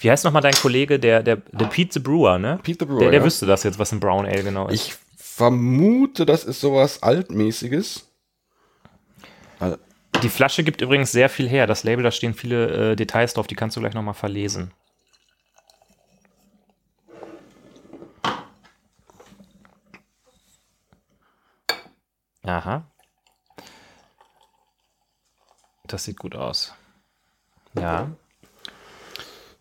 Wie heißt nochmal dein Kollege, der, der, der Pete the Brewer, ne? Pete the Brewer, Der, der ja. wüsste das jetzt, was ein Brown Ale genau ist. Ich vermute, das ist sowas Altmäßiges. Also, Die Flasche gibt übrigens sehr viel her. Das Label, da stehen viele äh, Details drauf, die kannst du gleich nochmal verlesen. Aha. Das sieht gut aus. Ja,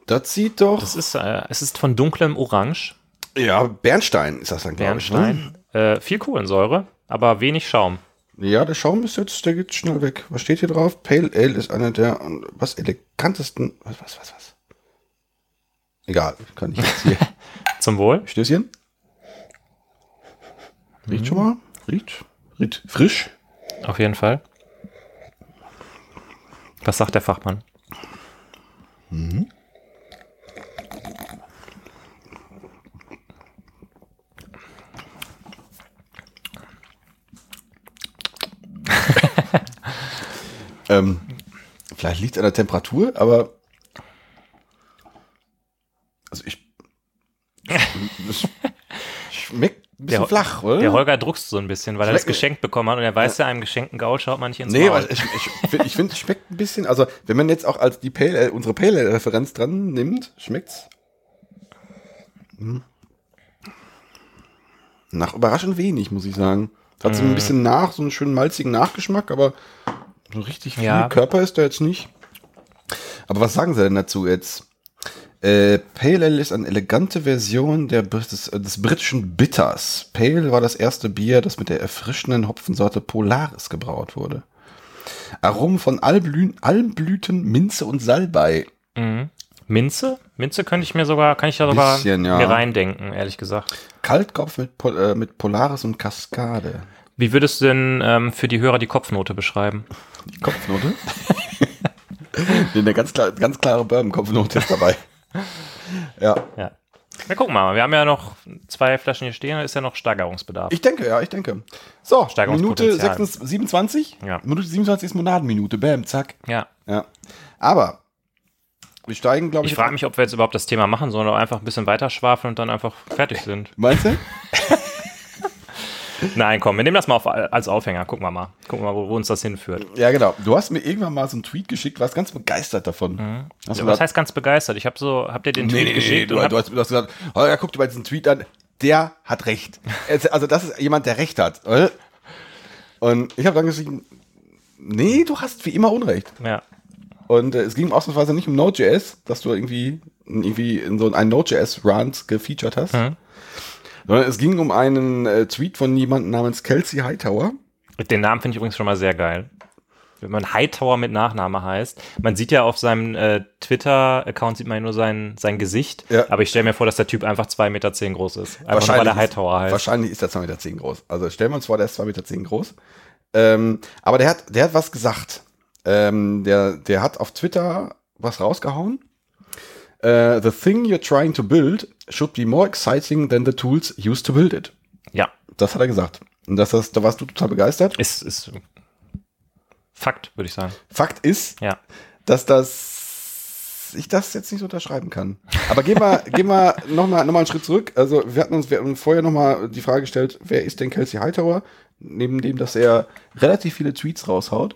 das sieht doch. das ist, äh, es ist von dunklem Orange, ja, Bernstein ist das dann, glaube ich. Ne? Bernstein. Äh, viel Kohlensäure, aber wenig Schaum. Ja, der Schaum ist jetzt, der geht schnell weg. Was steht hier drauf? Pale Ale ist einer der was elegantesten. Was, was, was, was? Egal, kann ich jetzt hier. [LAUGHS] Zum Wohl. Stößchen. Riecht schon mal? Riecht? Riecht frisch? Auf jeden Fall. Was sagt der Fachmann? Ähm, vielleicht liegt es an der Temperatur, aber. Also ich. Schmeckt ein bisschen Der- flach, oder? Der Holger druckst so ein bisschen, weil er das Schmeckt- geschenkt bekommen hat und er weiß ja, einem geschenkten Gaul schaut man nicht ins Nee, Maul. aber ich, ich, find- ich finde, es schmeckt ein bisschen, also wenn man jetzt auch als die Pale, Ale- unsere Pale Ale Referenz dran nimmt, schmeckt's hm, nach überraschend wenig, muss ich sagen. Hat so ein bisschen nach, so einen schönen malzigen Nachgeschmack, aber so richtig viel Ja. Körper ist da jetzt nicht. Aber was sagen sie denn dazu jetzt? Äh, Pale Ale ist eine elegante Version der, des, äh, des britischen Bitters. Pale war das erste Bier, das mit der erfrischenden Hopfensorte Polaris gebraut wurde. Aromen von Alblü Almblüten, Minze und Salbei. Mhm. Minze? Minze könnte ich mir sogar, kann ich ja sogar Bisschen, ja. mir reindenken, ehrlich gesagt. Kaltkopf mit, Pol äh, mit Polaris und Kaskade. Wie würdest du denn ähm, für die Hörer die Kopfnote beschreiben? Die Kopfnote? [LAUGHS] nee, eine ganz, klar, ganz klare Bourbon-Kopfnote ist dabei. [LAUGHS] ja. Ja. Wir gucken mal. Wir haben ja noch zwei Flaschen hier stehen, da ist ja noch Steigerungsbedarf. Ich denke, ja, ich denke. So, Minute Steigerungspotenzial. 26, 27. Ja. Minute 27 ist Monadenminute. Bam, zack. ja. Ja. Aber wir steigen, glaube ich. Ich frage mich, ob wir jetzt überhaupt das Thema machen sollen oder einfach ein bisschen weiter schwafeln und dann einfach fertig [LAUGHS] sind. Meinst du? Nein, komm, wir nehmen das mal auf, als Aufhänger. Gucken wir mal. Gucken wir mal, wo, wo uns das hinführt. Ja, genau. Du hast mir irgendwann mal so einen Tweet geschickt, warst ganz begeistert davon. Du Mhm. Was gesagt, heißt ganz begeistert? Ich habe so, habt ihr den Tweet geschickt? du, und hab, du, hast, du hast gesagt, Holger, guck dir mal diesen Tweet an. Der hat recht. [LAUGHS] Also das ist jemand, der recht hat. oder? Und ich habe dann geschrieben, nee, du hast wie immer Unrecht. ja. Und äh, es ging ausnahmsweise nicht um Node.js, dass du irgendwie, irgendwie in so einen Node.js-Rant gefeatured hast, Mhm. Sondern es ging um einen äh, Tweet von jemandem namens Kelsey Hightower. Den Namen finde ich übrigens schon mal sehr geil. Wenn man Hightower mit Nachname heißt. Man sieht ja auf seinem äh, Twitter-Account sieht man ja nur sein, sein Gesicht. Ja. Aber ich stelle mir vor, dass der Typ einfach 2,10 Meter zehn groß ist. Einfach nur, weil er Hightower heißt. Wahrscheinlich ist er 2,10 Meter zehn groß. Also stellen wir uns vor, der ist 2,10 Meter zehn groß. Ähm, aber der hat, der hat was gesagt. Ähm, der, der hat auf Twitter was rausgehauen. Äh, the thing you're trying to build should be more exciting than the tools used to build it. Ja, Das hat er gesagt. Und das, das, da warst du total begeistert. ist, ist Fakt, würde ich sagen. Fakt ist, Ja. dass das ich das jetzt nicht unterschreiben kann. Aber gehen wir, gehen wir [LAUGHS] nochmal noch mal einen Schritt zurück. Also wir hatten uns wir hatten vorher nochmal die Frage gestellt, wer ist denn Kelsey Hightower? Neben dem, dass er relativ viele Tweets raushaut.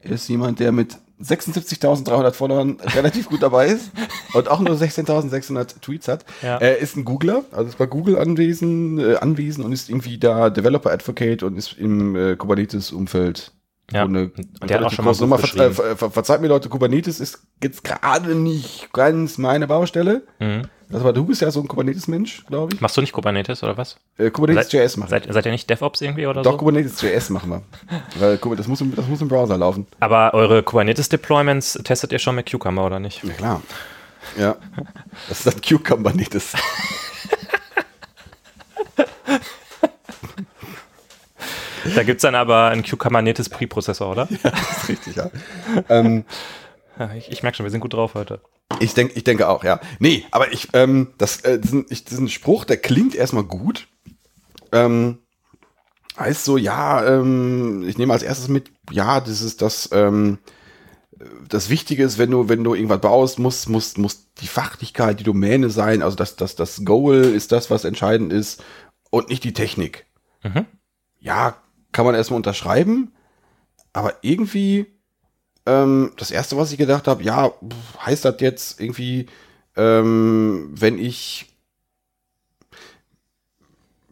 Ist jemand, der mit 76.300 Followern [LAUGHS] relativ gut dabei ist und auch nur 16.600 Tweets hat. Ja. Er ist ein Googler, also ist bei Google anwesend, äh, anwesend und ist irgendwie da Developer Advocate und ist im äh, Kubernetes-Umfeld Ja. Und der hat auch schon mal Nummer. Ver geschrieben. ver ver verzeiht mir Leute, Kubernetes ist jetzt gerade nicht ganz meine Baustelle. Mhm. Also, du bist ja so ein Kubernetes-Mensch, glaube ich. Machst du nicht Kubernetes oder was? Äh, Kubernetes.js machen. Seid, seid ihr nicht DevOps irgendwie oder Doch, so? Kubernetes.js machen wir. [LAUGHS] Weil das muss, im, das muss im Browser laufen. Aber eure Kubernetes-Deployments testet ihr schon mit Cucumber oder nicht? Ja, klar. Ja. Das ist das Cucumber-Netes. Da gibt's dann aber einen Cucumber-Netes Preprozessor, oder? Das ist richtig, ja. ähm, Ja, ich ich merke schon, wir sind gut drauf heute. Ich denke, ich denke auch, ja. Nee, aber ich, ähm, das, äh, diesen, ich, diesen Spruch, der klingt erstmal gut. Ähm, heißt so, ja, ähm, ich nehme als erstes mit, ja, das ist das, ähm, das Wichtige ist, wenn du, wenn du irgendwas baust, muss, muss, muss die Fachlichkeit, die Domäne sein, also das, das, das Goal ist das, was entscheidend ist und nicht die Technik. Mhm. Ja, kann man erstmal unterschreiben, aber irgendwie, ähm, das erste, was ich gedacht habe, ja, heißt das jetzt irgendwie, ähm, wenn ich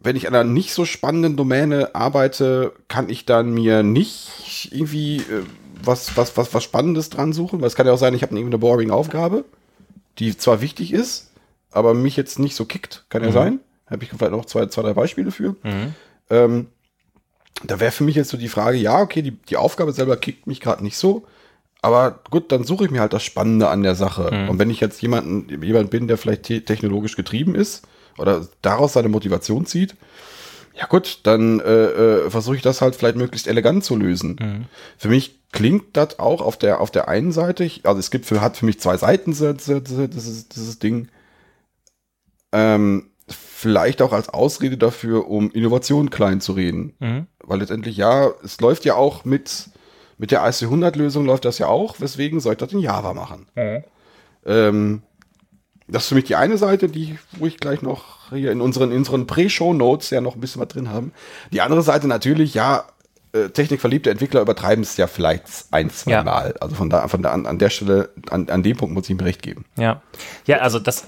wenn ich an einer nicht so spannenden Domäne arbeite, kann ich dann mir nicht irgendwie äh, was, was, was, was Spannendes dran suchen, weil es kann ja auch sein, ich habe irgendwie eine boring Aufgabe, die zwar wichtig ist, aber mich jetzt nicht so kickt, kann ja Mhm. sein. Habe ich vielleicht noch zwei, zwei, drei Beispiele für. Mhm. Ähm, da wäre für mich jetzt so die Frage, ja, okay, die, die Aufgabe selber kickt mich gerade nicht so, aber gut, dann suche ich mir halt das Spannende an der Sache. Mhm. Und wenn ich jetzt jemanden, jemand bin, der vielleicht te technologisch getrieben ist oder daraus seine Motivation zieht, ja gut, dann äh, äh, versuche ich das halt vielleicht möglichst elegant zu lösen. Mhm. Für mich klingt das auch auf der, auf der einen Seite, ich, also es gibt für, hat für mich zwei Seiten, so- so- so- dieses, dieses Ding. Ähm, vielleicht auch als Ausrede dafür, um Innovation klein zu reden. Mhm. Weil letztendlich, ja, es läuft ja auch mit, mit der IC100-Lösung läuft das ja auch, weswegen soll ich das in Java machen? Ähm, das ist für mich die eine Seite, die, wo ich gleich noch hier in unseren, in unseren Pre-Show-Notes ja noch ein bisschen was drin haben. Die andere Seite natürlich, ja, äh, technikverliebte Entwickler übertreiben es ja vielleicht ein, zwei Ja. Mal. Also von da, von da an, an der Stelle, an, an dem Punkt muss ich ihm recht geben. Ja. Ja, also das,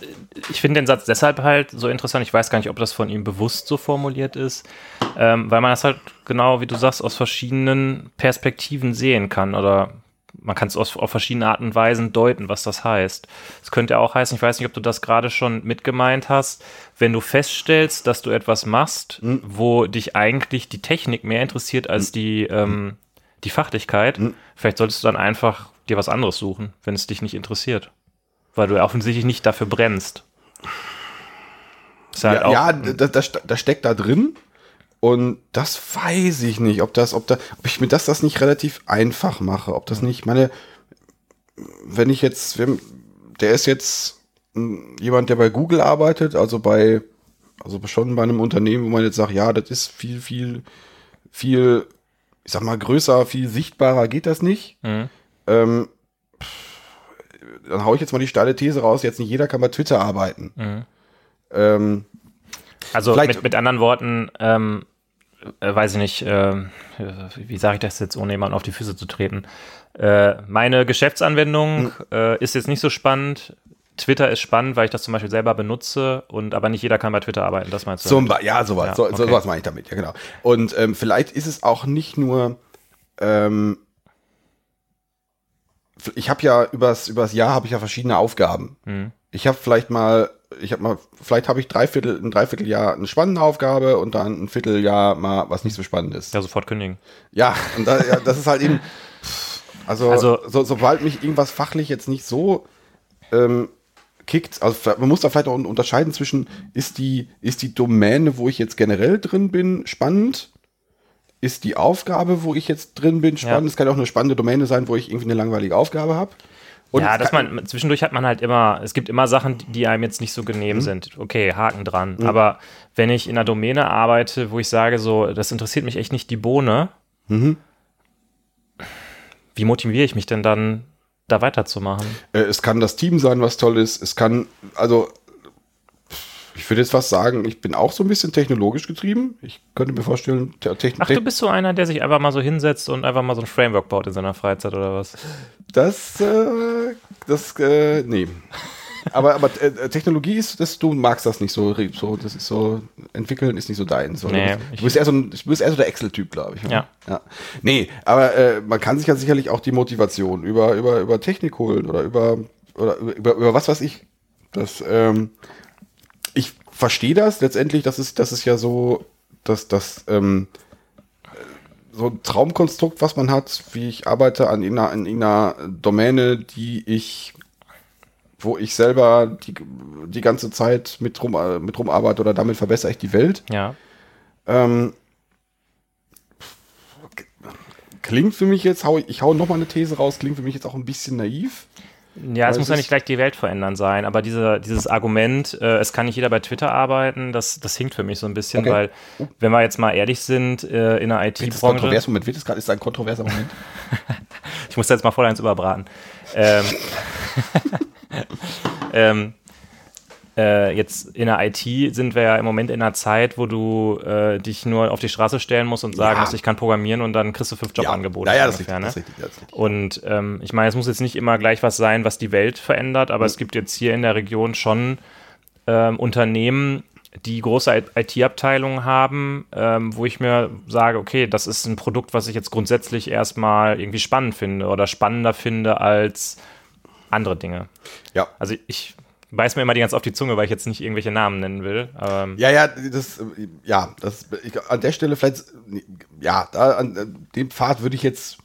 ich finde den Satz deshalb halt so interessant. Ich weiß gar nicht, ob das von ihm bewusst so formuliert ist, ähm, weil man das halt genau, wie du sagst, aus verschiedenen Perspektiven sehen kann oder man kann es auf, auf verschiedene Arten und Weisen deuten, was das heißt. Es könnte ja auch heißen, ich weiß nicht, ob du das gerade schon mitgemeint hast, wenn du feststellst, dass du etwas machst, wo dich eigentlich die Technik mehr interessiert als die, ähm, die Fachlichkeit, vielleicht solltest du dann einfach dir was anderes suchen, wenn es dich nicht interessiert. Weil du ja offensichtlich nicht dafür brennst. Halt ja, ja das, das, das steckt da drin. Und das weiß ich nicht, ob das, ob da, ob ich mir das, das nicht relativ einfach mache, ob das nicht, meine, wenn ich jetzt, der ist jetzt jemand, der bei Google arbeitet, also bei, also schon bei einem Unternehmen, wo man jetzt sagt, ja, das ist viel, viel, viel, ich sag mal, größer, viel sichtbarer geht das nicht. Mhm. Ähm, dann hau ich jetzt mal die steile These raus, jetzt nicht jeder kann bei Twitter arbeiten. Mhm. Ähm, Also mit, mit anderen Worten, ähm, äh, weiß ich nicht, ähm, wie sage ich das jetzt, ohne jemanden auf die Füße zu treten. Äh, meine Geschäftsanwendung äh, ist jetzt nicht so spannend. Twitter ist spannend, weil ich das zum Beispiel selber benutze und aber nicht jeder kann bei Twitter arbeiten, das meinst du? Zum damit? Ja, sowas, Ja, so, okay. sowas meine ich damit, ja genau. Und ähm, vielleicht ist es auch nicht nur, ähm, ich habe ja übers, übers Jahr habe ich ja verschiedene Aufgaben. Mhm. Ich habe vielleicht mal, ich habe mal, vielleicht habe ich dreiviertel, ein Dreivierteljahr eine spannende Aufgabe und dann ein Vierteljahr mal was nicht so spannend ist. Ja, sofort kündigen. Ja, und da, ja, das ist halt eben, [LAUGHS] also, Also- so, sobald mich irgendwas fachlich jetzt nicht so ähm, kickt, also man muss da vielleicht auch unterscheiden zwischen, ist die, ist die Domäne, wo ich jetzt generell drin bin, spannend? Ist die Aufgabe, wo ich jetzt drin bin, spannend? Ja. Es kann auch eine spannende Domäne sein, wo ich irgendwie eine langweilige Aufgabe habe. Ja, es dass man, zwischendurch hat man halt immer, es gibt immer Sachen, die einem jetzt nicht so Mhm. genehm sind. Okay, Haken dran. Aber wenn ich in einer Domäne arbeite, wo ich sage, so, das interessiert mich echt nicht die Bohne, Mhm. wie motiviere ich mich denn dann, da weiterzumachen? Äh, es kann das Team sein, was toll ist. Es kann, also, ich würde jetzt fast sagen, ich bin auch so ein bisschen technologisch getrieben. Ich könnte mir vorstellen, te- Techn- Ach, du bist so einer, der sich einfach mal so hinsetzt und einfach mal so ein Framework baut in seiner Freizeit oder was? Das, äh, das, äh, nee. Aber, aber äh, Technologie ist, das, du magst das nicht so, so, das ist so, entwickeln ist nicht so dein. So, Nee, du, bist, eher so ein, du bist eher so der Excel-Typ, glaube ich. Ja. ja. Nee, aber äh, man kann sich ja sicherlich auch die Motivation über, über, über Technik holen oder über, oder über, über was weiß ich. Das, ähm, verstehe das letztendlich, das ist, das ist ja so, dass das ähm, so ein Traumkonstrukt, was man hat, wie ich arbeite an einer, in einer Domäne, die ich, wo ich selber die, die ganze Zeit mit rum, mit rum arbeite oder damit verbessere ich die Welt. Ja. Ähm, klingt für mich jetzt, hau, ich hau noch mal eine These raus, klingt für mich jetzt auch ein bisschen naiv. Ja, es muss ja nicht gleich die Welt verändern sein, aber diese, dieses Argument, äh, es kann nicht jeder bei Twitter arbeiten, das, das hinkt für mich so ein bisschen, Okay. weil, wenn wir jetzt mal ehrlich sind, äh, in der Wird das IT-Branche, kontrovers? Moment, wird gerade, ist ein kontroverser Moment? [LAUGHS] ich muss da jetzt mal voll eins überbraten. Ähm, [LAUGHS] ähm, äh, jetzt in der IT sind wir ja im Moment in einer Zeit, wo du äh, dich nur auf die Straße stellen musst und sagen Ja. musst, ich kann programmieren und dann kriegst du fünf Jobangebote. Ja, ja, das ist ungefähr, richtig, ne? das richtig, das richtig. Und ähm, ich meine, es muss jetzt nicht immer gleich was sein, was die Welt verändert, aber es gibt jetzt hier in der Region schon ähm, Unternehmen, die große IT-Abteilungen haben, ähm, wo ich mir sage, okay, das ist ein Produkt, was ich jetzt grundsätzlich erstmal irgendwie spannend finde oder spannender finde als andere Dinge. Ja. Also ich beiß mir immer die ganz auf die Zunge, weil ich jetzt nicht irgendwelche Namen nennen will. Ähm, Ja, ja, das, ja, das, ich, an der Stelle vielleicht, ja, da, an äh, dem Pfad würde ich jetzt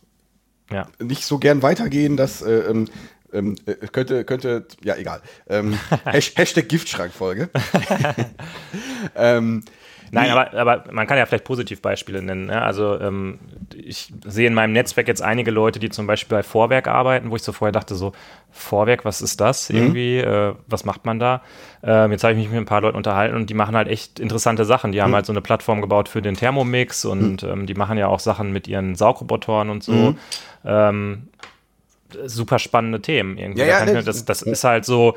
ja. nicht so gern weitergehen, dass, äh, ähm, ähm, äh, könnte, könnte, ja, egal. Ähm, [LAUGHS] Hash- Hashtag Giftschrankfolge. [LAUGHS] ähm, Nein, aber, aber man kann ja vielleicht Positivbeispiele nennen. Ne? Also ähm, ich sehe in meinem Netzwerk jetzt einige Leute, die zum Beispiel bei Vorwerk arbeiten, wo ich so vorher dachte, so Vorwerk, was ist das irgendwie? Äh, was macht man da? Ähm, jetzt habe ich mich mit ein paar Leuten unterhalten und die machen halt echt interessante Sachen. Die haben halt so eine Plattform gebaut für den Thermomix und ähm, die machen ja auch Sachen mit ihren Saugrobotoren und so. Ähm, super spannende Themen irgendwie. Ja, Da ja, ich ne, das, das ist halt so,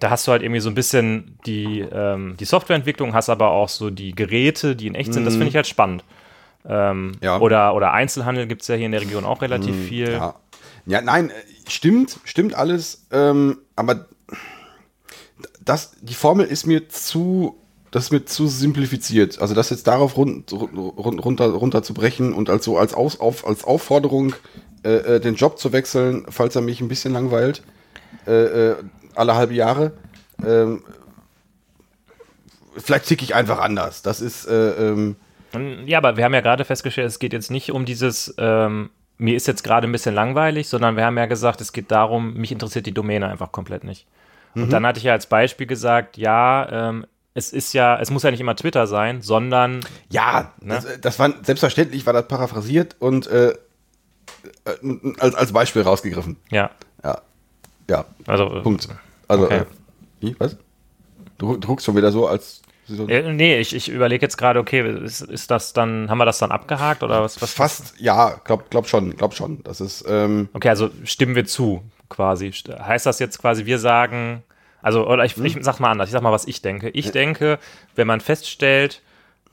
da hast du halt irgendwie so ein bisschen die, ähm, die Softwareentwicklung, hast aber auch so die Geräte, die in echt sind. Das finde ich halt spannend. Ähm, Ja. oder, oder Einzelhandel gibt es ja hier in der Region auch relativ viel. ja. ja, nein, äh, stimmt, stimmt alles, ähm, aber das, die Formel ist mir zu, das ist mir zu simplifiziert. Also das jetzt darauf run, run, runter, runter zu brechen und als so als, Aus, auf, als Aufforderung, äh, äh, den Job zu wechseln, falls er mich ein bisschen langweilt, äh, äh, alle halbe Jahre. Ähm, vielleicht ticke ich einfach anders. Das ist, äh, ähm, Ja, aber wir haben ja gerade festgestellt, es geht jetzt nicht um dieses, ähm, mir ist jetzt gerade ein bisschen langweilig, sondern wir haben ja gesagt, es geht darum, mich interessiert die Domäne einfach komplett nicht. Und dann hatte ich ja als Beispiel gesagt, ja, ähm, es ist ja, es muss ja nicht immer Twitter sein, sondern Ja, Ne? das, das war selbstverständlich war das paraphrasiert und äh, äh, als, als Beispiel rausgegriffen. ja, Ja. Ja. also Punkt. Also, Okay. äh, wie, was? Du, du guckst schon wieder so, als Äh, nee, ich, ich überlege jetzt gerade, okay, ist, ist das dann, haben wir das dann abgehakt oder was? was fast, ja, glaub, glaub schon, glaub schon. Das ist, ähm, Okay, also stimmen wir zu, quasi. Heißt das jetzt quasi, wir sagen, also, oder ich, ich sag mal anders, ich sag mal, was ich denke. Ich denke, wenn man feststellt,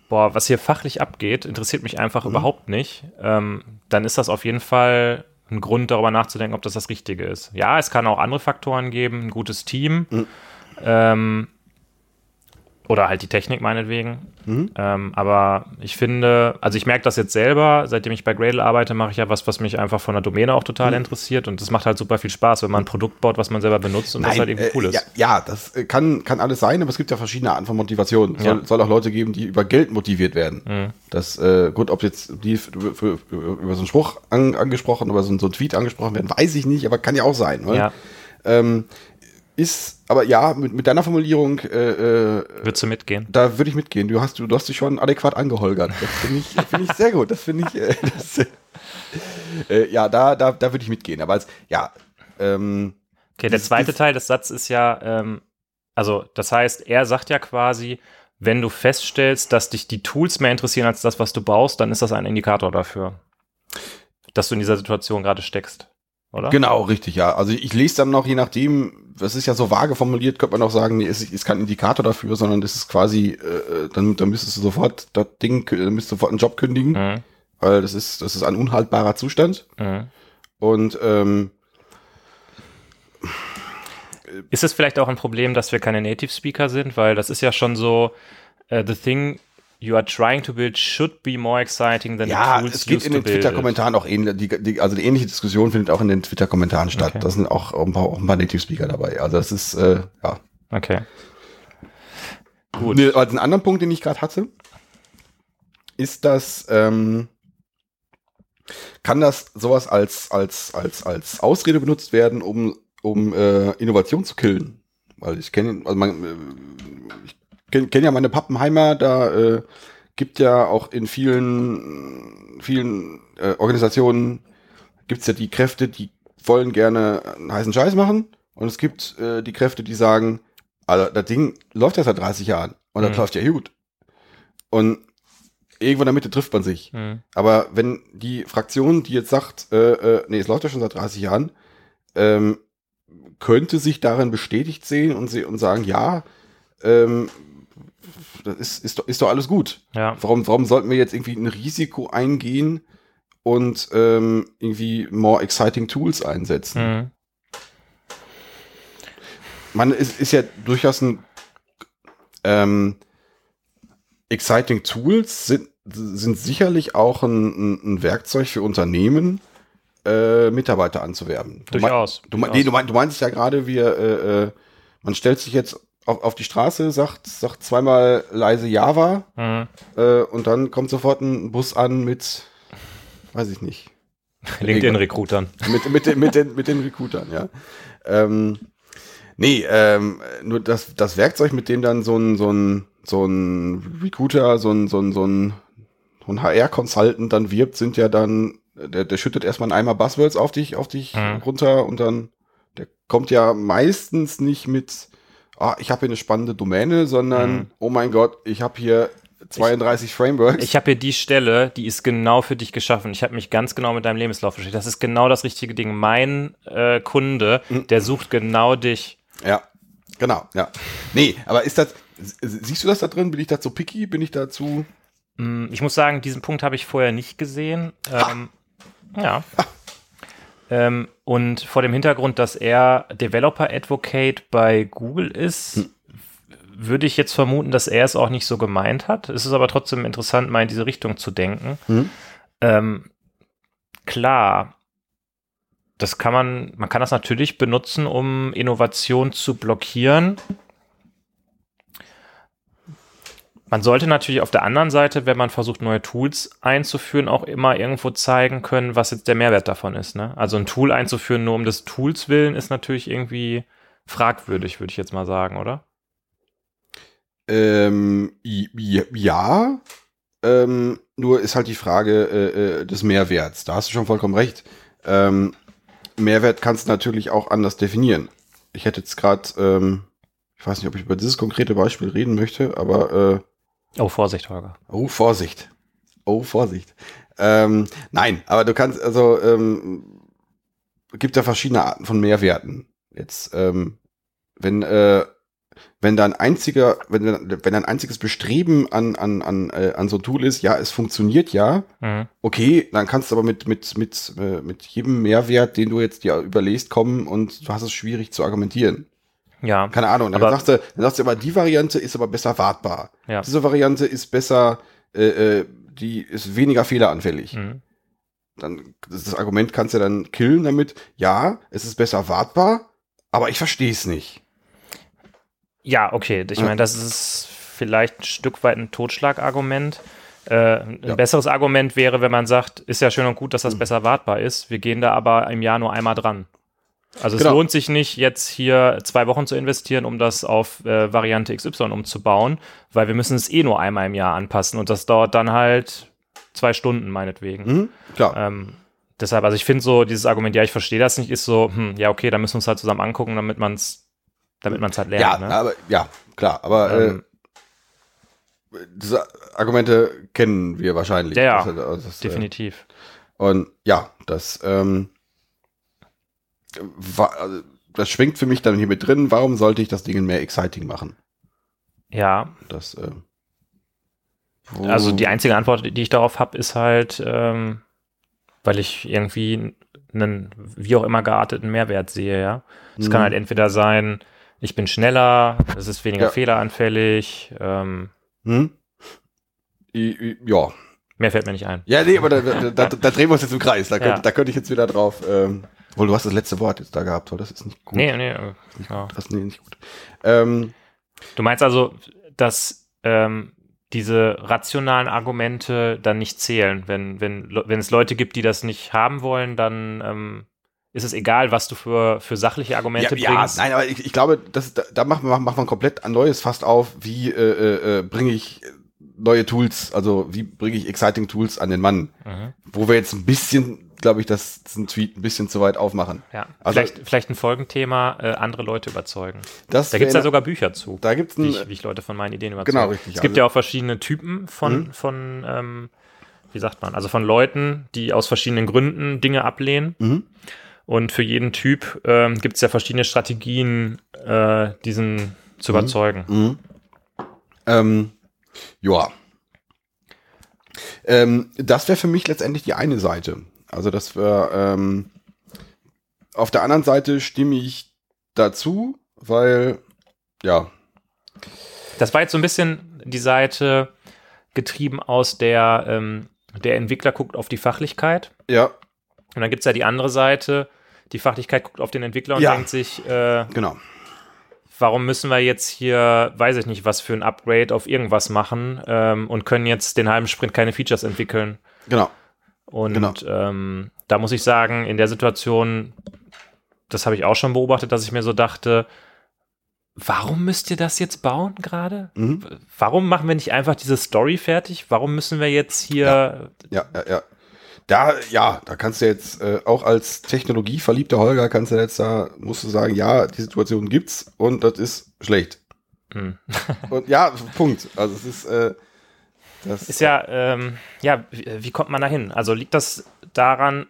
boah, was hier fachlich abgeht, interessiert mich einfach überhaupt nicht, ähm, dann ist das auf jeden Fall ein Grund, darüber nachzudenken, ob das das Richtige ist. Ja, es kann auch andere Faktoren geben, ein gutes Team, ähm, oder halt die Technik meinetwegen. Ähm, aber ich finde, also ich merke das jetzt selber, seitdem ich bei Gradle arbeite, mache ich ja was, was mich einfach von der Domäne auch total interessiert und das macht halt super viel Spaß, wenn man ein Produkt baut, was man selber benutzt und das halt irgendwie äh, cool ist. Ja, ja, das äh, kann, kann alles sein, aber es gibt ja verschiedene Arten von Motivation. Soll, Ja. soll auch Leute geben, die über Geld motiviert werden. Mhm. Das äh, gut, ob jetzt die für, für, über so einen Spruch an, angesprochen, über so, einen- so einen Tweet angesprochen werden, weiß ich nicht, aber kann ja auch sein. Oder? Ja. Ähm, ist, aber ja, mit, mit deiner Formulierung, äh, äh, Würdest du mitgehen? da würde ich mitgehen. Du hast, du, du hast dich schon adäquat angeholgert. Das finde ich, finde ich sehr gut. Das finde ich, äh, [LAUGHS] das, äh, ja, da, da, da würde ich mitgehen. Aber als, ja, ähm, Okay, der zweite Teil des Satzes ist ja, ähm, also das heißt, er sagt ja quasi, wenn du feststellst, dass dich die Tools mehr interessieren als das, was du baust, dann ist das ein Indikator dafür, dass du in dieser Situation gerade steckst, oder? Genau, richtig, ja. Also ich lese dann noch, je nachdem, das ist ja so vage formuliert, könnte man auch sagen, nee, es ist, kein Indikator dafür, sondern das ist quasi, äh, dann, dann müsstest du sofort das Ding, müsstest du sofort einen Job kündigen, Mhm. weil das ist, das ist ein unhaltbarer Zustand. Mhm. Und ähm, Ist es vielleicht auch ein Problem, dass wir keine Native Speaker sind? Weil das ist ja schon so, äh, the thing you are trying to build should be more exciting than ja, the tools es geht in den. Twitter-Kommentaren auch ähnlich, die, die, also die ähnliche Diskussion findet auch in den Twitter-Kommentaren statt. Okay. Da sind auch ein paar, auch ein paar Native-Speaker dabei. Also das ist, äh, ja. Okay. Gut. Ne, also einen anderen Punkt, den ich gerade hatte, ist das, ähm, kann das sowas als, als, als, als Ausrede benutzt werden, um, um äh, Innovation zu killen? Weil ich kenne, also man, äh, ich kenne kenn ja meine Pappenheimer, da äh, gibt ja auch in vielen, vielen äh, Organisationen gibt's ja die Kräfte, die wollen gerne einen heißen Scheiß machen und es gibt äh, die Kräfte, die sagen, also das Ding läuft ja seit 30 Jahren und das Mhm. läuft ja gut. Und irgendwo in der Mitte trifft man sich. Hm. Aber wenn die Fraktion, die jetzt sagt, äh, äh, nee, es läuft ja schon seit 30 Jahren, ähm, könnte sich darin bestätigt sehen und, sie, und sagen, ja, ähm, das ist, ist, doch, ist doch alles gut. Ja. Warum, warum sollten wir jetzt irgendwie ein Risiko eingehen und ähm, irgendwie more exciting Tools einsetzen? Hm. man ist, ist ja durchaus ein ähm, exciting Tools sind, sind sicherlich auch ein, ein, Werkzeug für Unternehmen, äh, Mitarbeiter anzuwerben. Durchaus. Du, mein- Durchaus. nee, du, mein, du meinst ja gerade, wir, äh, äh, man stellt sich jetzt auf, auf die Straße, sagt, sagt zweimal leise Java Hm. äh, und dann kommt sofort ein Bus an mit, weiß ich nicht, [LAUGHS] LinkedIn-Recruitern. mit, mit, den, mit, den, mit den Recruitern, ja. Ähm, nee, ähm, nur das, das Werkzeug, mit dem dann so ein, so ein, so ein Recruiter, so ein, so ein, so ein, so ein HR-Consultant dann wirbt, sind ja dann, der, der schüttet erstmal einen Eimer Buzzwords auf dich, auf dich Mhm. runter und dann, der kommt ja meistens nicht mit, ah, ich habe hier eine spannende Domäne, sondern, Mhm. oh mein Gott, ich habe hier 32 Frameworks. Ich habe hier die Stelle, die ist genau für dich geschaffen. Ich habe mich ganz genau mit deinem Lebenslauf beschäftigt. Das ist genau das richtige Ding. Mein äh, Kunde, Mhm. der sucht genau dich. Ja, genau, ja. Nee, aber ist das, siehst du das da drin? Bin ich da zu picky? Bin ich dazu? Mm, Ich muss sagen, diesen Punkt habe ich vorher nicht gesehen. Ähm, ja. Ähm, und vor dem Hintergrund, dass er Developer Advocate bei Google ist, Hm. würde ich jetzt vermuten, dass er es auch nicht so gemeint hat. Es ist aber trotzdem interessant, mal in diese Richtung zu denken. Hm? Ähm, klar, das kann man, man kann das natürlich benutzen, um Innovation zu blockieren. Man sollte natürlich auf der anderen Seite, wenn man versucht, neue Tools einzuführen, auch immer irgendwo zeigen können, was jetzt der Mehrwert davon ist. Ne? Also ein Tool einzuführen, nur um des Tools willen, ist natürlich irgendwie fragwürdig, würde ich jetzt mal sagen, oder? Ähm, ja, ähm, nur ist halt die Frage äh, äh, des Mehrwerts. Da hast du schon vollkommen recht. Ähm, Mehrwert kannst du natürlich auch anders definieren. Ich hätte jetzt gerade, ähm, ich weiß nicht, ob ich über dieses konkrete Beispiel reden möchte, aber äh, Oh, Vorsicht, Holger. Oh, Vorsicht. Oh, Vorsicht. Ähm, nein, aber du kannst, also, ähm, gibt ja verschiedene Arten von Mehrwerten. Jetzt, ähm, wenn, äh, wenn dein einziger, wenn, wenn dein einziges Bestreben an, an, an, äh, an so ein Tool ist, ja, es funktioniert ja, Mhm. okay, dann kannst du aber mit, mit, mit, äh, mit jedem Mehrwert, den du jetzt dir überlegst, kommen und du hast es schwierig zu argumentieren. Ja, Keine Ahnung. Dann Aber- sagst du, dann sagst du aber, die Variante ist aber besser wartbar. Ja. Diese Variante ist besser, äh, äh, die ist weniger fehleranfällig. Mhm. Dann, das, Argument kannst du dann killen damit, ja, es ist besser wartbar, aber ich verstehe es nicht. Ja, okay. Ich meine, das ist vielleicht ein Stück weit ein Totschlagargument. Äh, ein Ja. besseres Argument wäre, wenn man sagt, ist ja schön und gut, dass das Mhm. besser wartbar ist. Wir gehen da aber im Jahr nur einmal dran. Also es Genau. lohnt sich nicht, jetzt hier zwei Wochen zu investieren, um das auf äh, Variante XY umzubauen, weil wir müssen es eh nur einmal im Jahr anpassen und das dauert dann halt zwei Stunden meinetwegen. Mhm, klar. Ähm, deshalb, also ich finde so, dieses Argument, ja, ich verstehe das nicht, ist so, hm, ja, okay, dann müssen wir es halt zusammen angucken, damit man es damit man's halt lernt. ja, ne? aber, ja, klar, aber Ähm, äh, diese Argumente kennen wir wahrscheinlich. Ja, Das- das- das, äh, definitiv. Und ja, das, ähm, das schwingt für mich dann hier mit drin. Warum sollte ich das Ding mehr exciting machen? Ja, Das, äh, also die einzige Antwort, die ich darauf habe, ist halt, ähm, weil ich irgendwie einen, wie auch immer gearteten Mehrwert sehe, ja. Es kann Mhm. halt entweder sein, ich bin schneller, es ist weniger Ja. fehleranfällig, ähm, Hm? Ja. mehr fällt mir nicht ein. Ja, nee, aber da, da, da, da drehen wir uns jetzt im Kreis. Da könnte, Ja. da könnte ich jetzt wieder drauf. Ähm, Obwohl, du hast das letzte Wort jetzt da gehabt, oder? Das ist nicht gut. Nee, nee, äh, ja. Das, nee, nicht gut. Ähm, Du meinst also, dass ähm, diese rationalen Argumente dann nicht zählen. Wenn, wenn, wenn es Leute gibt, die das nicht haben wollen, dann ähm, ist es egal, was du für, für sachliche Argumente ja, ja, bringst. nein, aber ich, ich glaube, das, da, da macht man, macht man komplett ein neues Fast auf, wie äh, äh, äh, bringe ich neue Tools, also wie bringe ich exciting Tools an den Mann, Mhm. wo wir jetzt ein bisschen, glaube ich, das diesen Tweet ein bisschen zu weit aufmachen. Ja, Also- vielleicht, vielleicht ein Folgenthema, äh, andere Leute überzeugen. Das Da gibt es ja sogar Bücher zu, da gibt's wie ein, ich, wie ich Leute von meinen Ideen überzeuge. Genau, richtig, Es gibt also- ja auch verschiedene Typen von, Mhm. von ähm, wie sagt man, also von Leuten, die aus verschiedenen Gründen Dinge ablehnen. Mhm. Und für jeden Typ ähm, gibt es ja verschiedene Strategien, äh, diesen zu Mhm. überzeugen. Mhm. Ähm, ja. Ähm, das wäre für mich letztendlich die eine Seite. Also das wäre, ähm, auf der anderen Seite stimme ich dazu, weil, ja, Das war jetzt so ein bisschen die Seite getrieben aus der, ähm, der Entwickler guckt auf die Fachlichkeit. ja, Und dann gibt es ja die andere Seite, die Fachlichkeit guckt auf den Entwickler und Ja. denkt sich, äh, genau. warum müssen wir jetzt hier, weiß ich nicht, was für ein Upgrade auf irgendwas machen ähm, und können jetzt den halben Sprint keine Features entwickeln. Genau. Und Genau. ähm, da muss ich sagen, in der Situation, das habe ich auch schon beobachtet, dass ich mir so dachte, warum müsst ihr das jetzt bauen gerade? Mhm. Warum machen wir nicht einfach diese Story fertig? Warum müssen wir jetzt hier, Ja, ja, ja. Da, ja, da kannst du jetzt äh, auch als technologieverliebter Holger kannst du jetzt da, musst du sagen, ja, die Situation gibt's und das ist schlecht. Hm. Und ja, Punkt. Also es ist, äh, das ist ja, ähm, ja, wie, kommt man da hin? Also liegt das daran,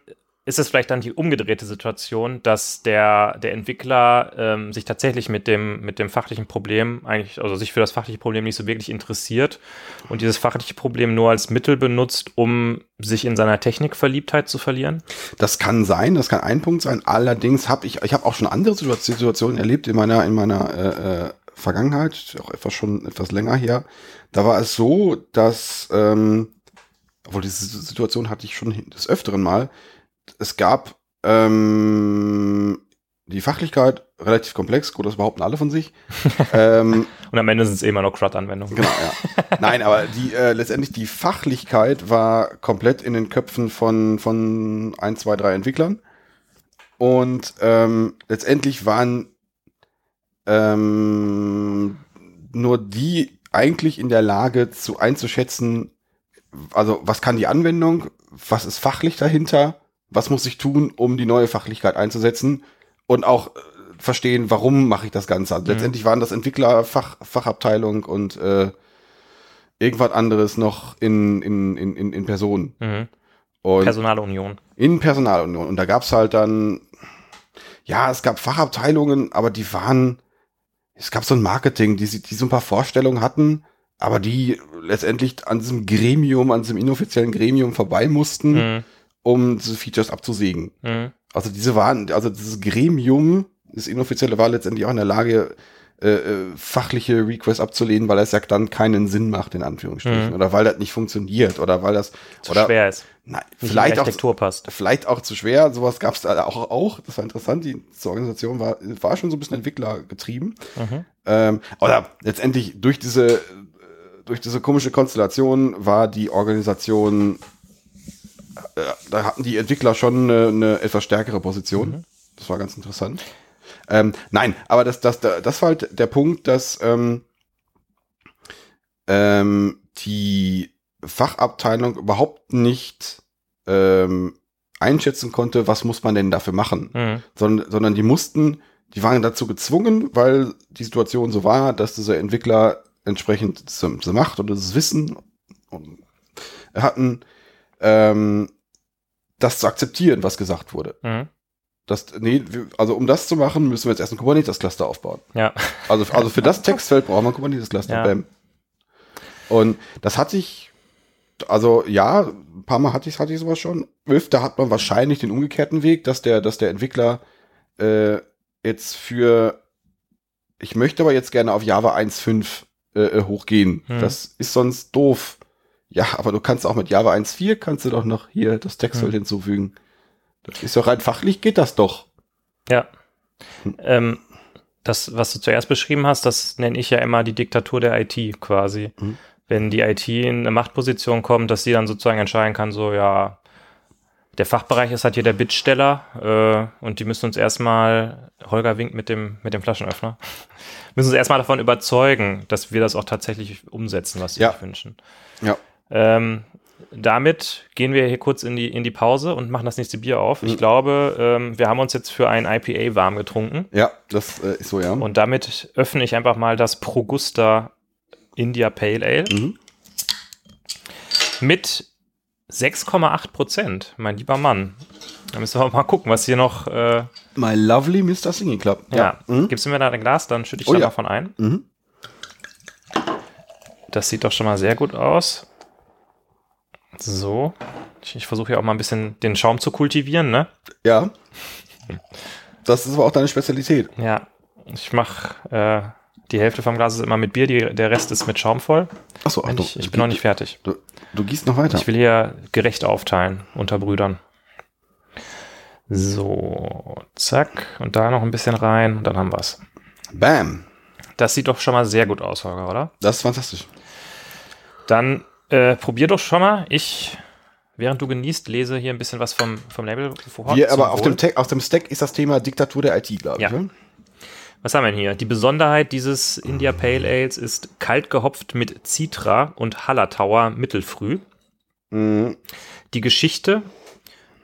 ist es vielleicht dann die umgedrehte Situation, dass der, der Entwickler ähm, sich tatsächlich mit dem, mit dem fachlichen Problem eigentlich, also sich für das fachliche Problem nicht so wirklich interessiert und dieses fachliche Problem nur als Mittel benutzt, um sich in seiner Technikverliebtheit zu verlieren? Das kann sein, das kann ein Punkt sein. Allerdings habe ich, ich habe auch schon andere Situa- Situationen erlebt in meiner, in meiner äh, äh, Vergangenheit, auch etwas schon etwas länger her. Da war es so, dass, ähm, obwohl diese Situation hatte ich schon des Öfteren mal. Es gab ähm, die Fachlichkeit relativ komplex, gut, das behaupten alle von sich. [LAUGHS] ähm, Und am Ende sind es eh immer noch CRUD-Anwendungen. Genau, ja. Nein, aber die äh, letztendlich die Fachlichkeit war komplett in den Köpfen von, von ein, zwei, drei Entwicklern. Und ähm, letztendlich waren ähm, nur die eigentlich in der Lage zu einzuschätzen, also was kann die Anwendung, was ist fachlich dahinter, was muss ich tun, um die neue Fachlichkeit einzusetzen und auch äh, verstehen, warum mache ich das Ganze. Also Mhm. letztendlich waren das Entwickler, Fach, Fachabteilung und äh, irgendwas anderes noch in, in, in, in, in Person. Mhm. Und Personalunion. in Personalunion. Und da gab's halt dann, ja, es gab Fachabteilungen, aber die waren, es gab so ein Marketing, die, die so ein paar Vorstellungen hatten, aber die letztendlich an diesem Gremium, an diesem inoffiziellen Gremium vorbei mussten, Mhm. um diese Features abzusägen. Mhm. Also diese waren, also dieses Gremium, das inoffizielle war letztendlich auch in der Lage, äh, äh, fachliche Requests abzulehnen, weil es ja dann keinen Sinn macht, in Anführungsstrichen. Mhm. Oder weil das nicht funktioniert. Oder weil das Zu oder, schwer ist. Nein, vielleicht auch, passt. vielleicht auch zu schwer. Sowas gab es da auch, auch. Das war interessant. Die, die Organisation war, war schon so ein bisschen entwicklergetrieben. Mhm. Ähm, oder letztendlich durch diese, durch diese komische Konstellation war die Organisation, äh, da hatten die Entwickler schon eine, eine etwas stärkere Position. Mhm. Das war ganz interessant. Ähm, nein, aber das, das, das war halt der Punkt, dass ähm, ähm, die Fachabteilung überhaupt nicht ähm, einschätzen konnte, was muss man denn dafür machen Mhm. sondern, sondern die mussten, die waren dazu gezwungen, weil die Situation so war, dass dieser Entwickler entsprechend diese, diese Macht und das Wissen und hatten, ähm, das zu akzeptieren, was gesagt wurde. Mhm. Das, nee, also um das zu machen, müssen wir jetzt erst ein Kubernetes-Cluster aufbauen. Ja. Also, also für das Textfeld brauchen wir ein Kubernetes-Cluster. Ja. Bam. Und das hatte ich, also ja, ein paar Mal hatte ich, hatte ich sowas schon. Öfter hat man wahrscheinlich den umgekehrten Weg, dass der, dass der Entwickler äh, jetzt für, ich möchte aber jetzt gerne auf Java 1.5 äh, äh, hochgehen. Hm. Das ist sonst doof. Ja, aber du kannst auch mit Java 1.4 kannst du doch noch hier das Textfeld Hm. hinzufügen. Das ist doch rein fachlich geht das doch. Ja. Ähm, das, was du zuerst beschrieben hast, das nenne ich ja immer die Diktatur der IT quasi. Mhm. Wenn die IT in eine Machtposition kommt, dass sie dann sozusagen entscheiden kann, so ja, der Fachbereich ist halt hier der Bittsteller äh, und die müssen uns erstmal, Holger winkt mit dem, mit dem Flaschenöffner, [LAUGHS] müssen uns erstmal davon überzeugen, dass wir das auch tatsächlich umsetzen, was sie Ja. sich wünschen. Ja. Ähm, damit gehen wir hier kurz in die, in die Pause und machen das nächste Bier auf. Ich Mhm. glaube, ähm, wir haben uns jetzt für ein IPA warm getrunken. Ja, das äh, ist so, ja. Und damit öffne ich einfach mal das Progusta India Pale Ale Mhm. mit 6,8 Prozent, mein lieber Mann. Da müssen wir mal gucken, was hier noch. Äh, My lovely Mr. Singing Club. ja, Mhm. gibst du mir da ein Glas, dann schütte ich Oh da ja. davon ein. Mhm. Das sieht doch schon mal sehr gut aus. So. Ich, ich versuche ja auch mal ein bisschen den Schaum zu kultivieren, ne? Ja. Das ist aber auch deine Spezialität. Ja. Ich mache äh, die Hälfte vom Glas ist immer mit Bier, die, der Rest ist mit Schaum voll. Achso, Und ich, ich bin noch nicht fertig. Du, du gießt noch weiter. Ich will hier gerecht aufteilen unter Brüdern. So, zack. Und da noch ein bisschen rein. Und dann haben wir's. Bam. Das sieht doch schon mal sehr gut aus, Holger, oder? Das ist fantastisch. Dann äh, probier doch schon mal. Ich, während du genießt, lese hier ein bisschen was vom, vom Label vor. Hier, aber auf dem, auf dem Stack ist das Thema Diktatur der IT, glaube Ja. ich. ne? Was haben wir denn hier? Die Besonderheit dieses India Pale Ales ist kalt gehopft mit Citra und Hallertauer mittelfrüh. Mhm. Die Geschichte,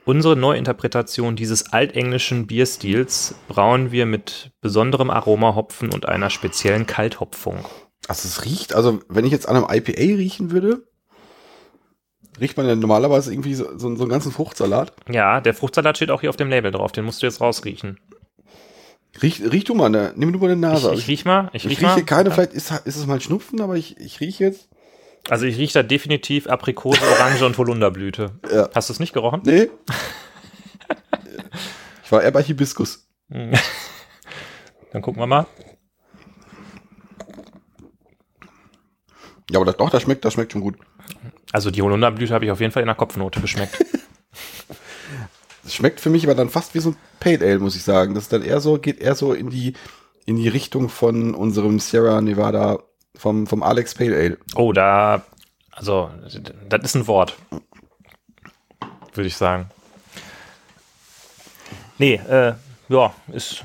unsere Neuinterpretation dieses altenglischen Bierstils brauen wir mit besonderem Aromahopfen und einer speziellen Kalthopfung. Also es riecht, also wenn ich jetzt an einem IPA riechen würde, riecht man ja normalerweise irgendwie so, so, so einen ganzen Fruchtsalat. Ja, der Fruchtsalat steht auch hier auf dem Label drauf, den musst du jetzt rausriechen. Riech, riech du mal, ne, nimm du mal eine Ich, Nase. ich riech mal, ich, ich riech rieche mal. keine, vielleicht ist, ist es mal Schnupfen, aber ich, ich rieche jetzt. Also ich rieche da definitiv Aprikose, Orange und Holunderblüte. Ja. Hast du es nicht gerochen? Nee. ich war eher bei Hibiskus. Dann gucken wir mal. Ja, aber das, doch, das schmeckt, das schmeckt schon gut. Also die Holunderblüte habe ich auf jeden Fall in der Kopfnote geschmeckt. [LAUGHS] Es schmeckt für mich aber dann fast wie so ein Pale Ale, muss ich sagen. Das ist dann eher so, geht eher so in die, in die Richtung von unserem Sierra Nevada, vom, vom Alex Pale Ale. Oh, da, also, das ist ein Wort. Würde ich sagen. Nee, äh, ja, ist,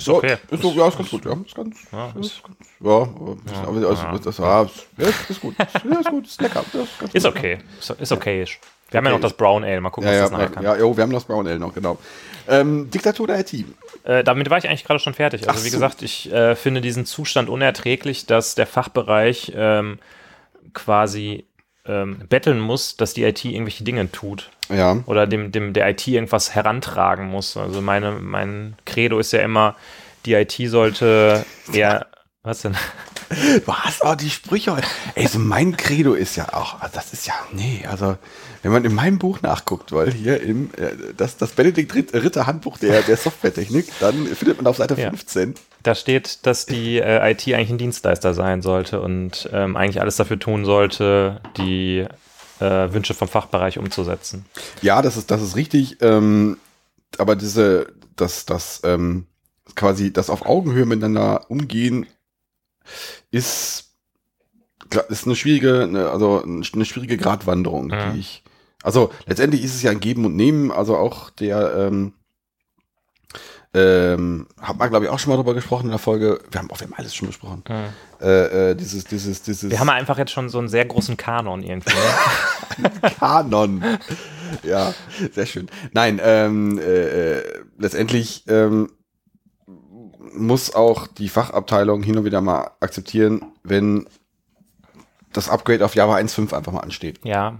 ist So, okay. ist so, ja, ist ganz gut, ja. Ist ganz, Ja, ist, ist- ja, aber- aber also, ja. das, ja, ist, ja, ist gut. [LAUGHS] Ja, ist gut, ist lecker. Ist, Ist gut. okay. Ist, ist okay. Wir haben ja noch Okay. das Brown Ale. Mal gucken, Ja, was ja, das nachher ja, kann. ja, jo, wir haben das Brown Ale noch, genau. Ähm, Diktatur der IT. Äh, damit war ich eigentlich gerade schon fertig. Also Ach wie so. gesagt, ich äh, finde diesen Zustand unerträglich, dass der Fachbereich ähm, quasi ähm, betteln muss, dass die IT irgendwelche Dinge tut Ja. oder dem, dem der IT irgendwas herantragen muss. Also meine, mein Credo ist ja immer, die IT sollte [LAUGHS] eher, was denn? Du hast auch die Sprüche. Ey, so mein Credo ist ja auch, also das ist ja, nee, also wenn man in meinem Buch nachguckt, weil hier im, äh, das, das Benedikt Ritt- Ritter Handbuch der, der Softwaretechnik, dann findet man auf Seite Ja. 15. Da steht, dass die äh, IT eigentlich ein Dienstleister sein sollte und ähm, eigentlich alles dafür tun sollte, die äh, Wünsche vom Fachbereich umzusetzen. Ja, das ist, das ist richtig, ähm, aber diese, das, das, ähm, quasi das auf Augenhöhe miteinander umgehen ist, ist eine schwierige, eine, also eine schwierige Gratwanderung, Mhm. die ich, also letztendlich ist es ja ein Geben und Nehmen, also auch der, ähm, ähm, hat man glaube ich auch schon mal drüber gesprochen in der Folge, wir haben auch, wir haben alles schon besprochen, äh, äh, dieses, dieses, dieses Wir haben einfach jetzt schon so einen sehr großen Kanon irgendwie. Ne? [LAUGHS] Kanon. ja, sehr schön. Nein, ähm, äh, äh, letztendlich ähm, muss auch die Fachabteilung hin und wieder mal akzeptieren, wenn das Upgrade auf Java 1.5 einfach mal ansteht. Ja.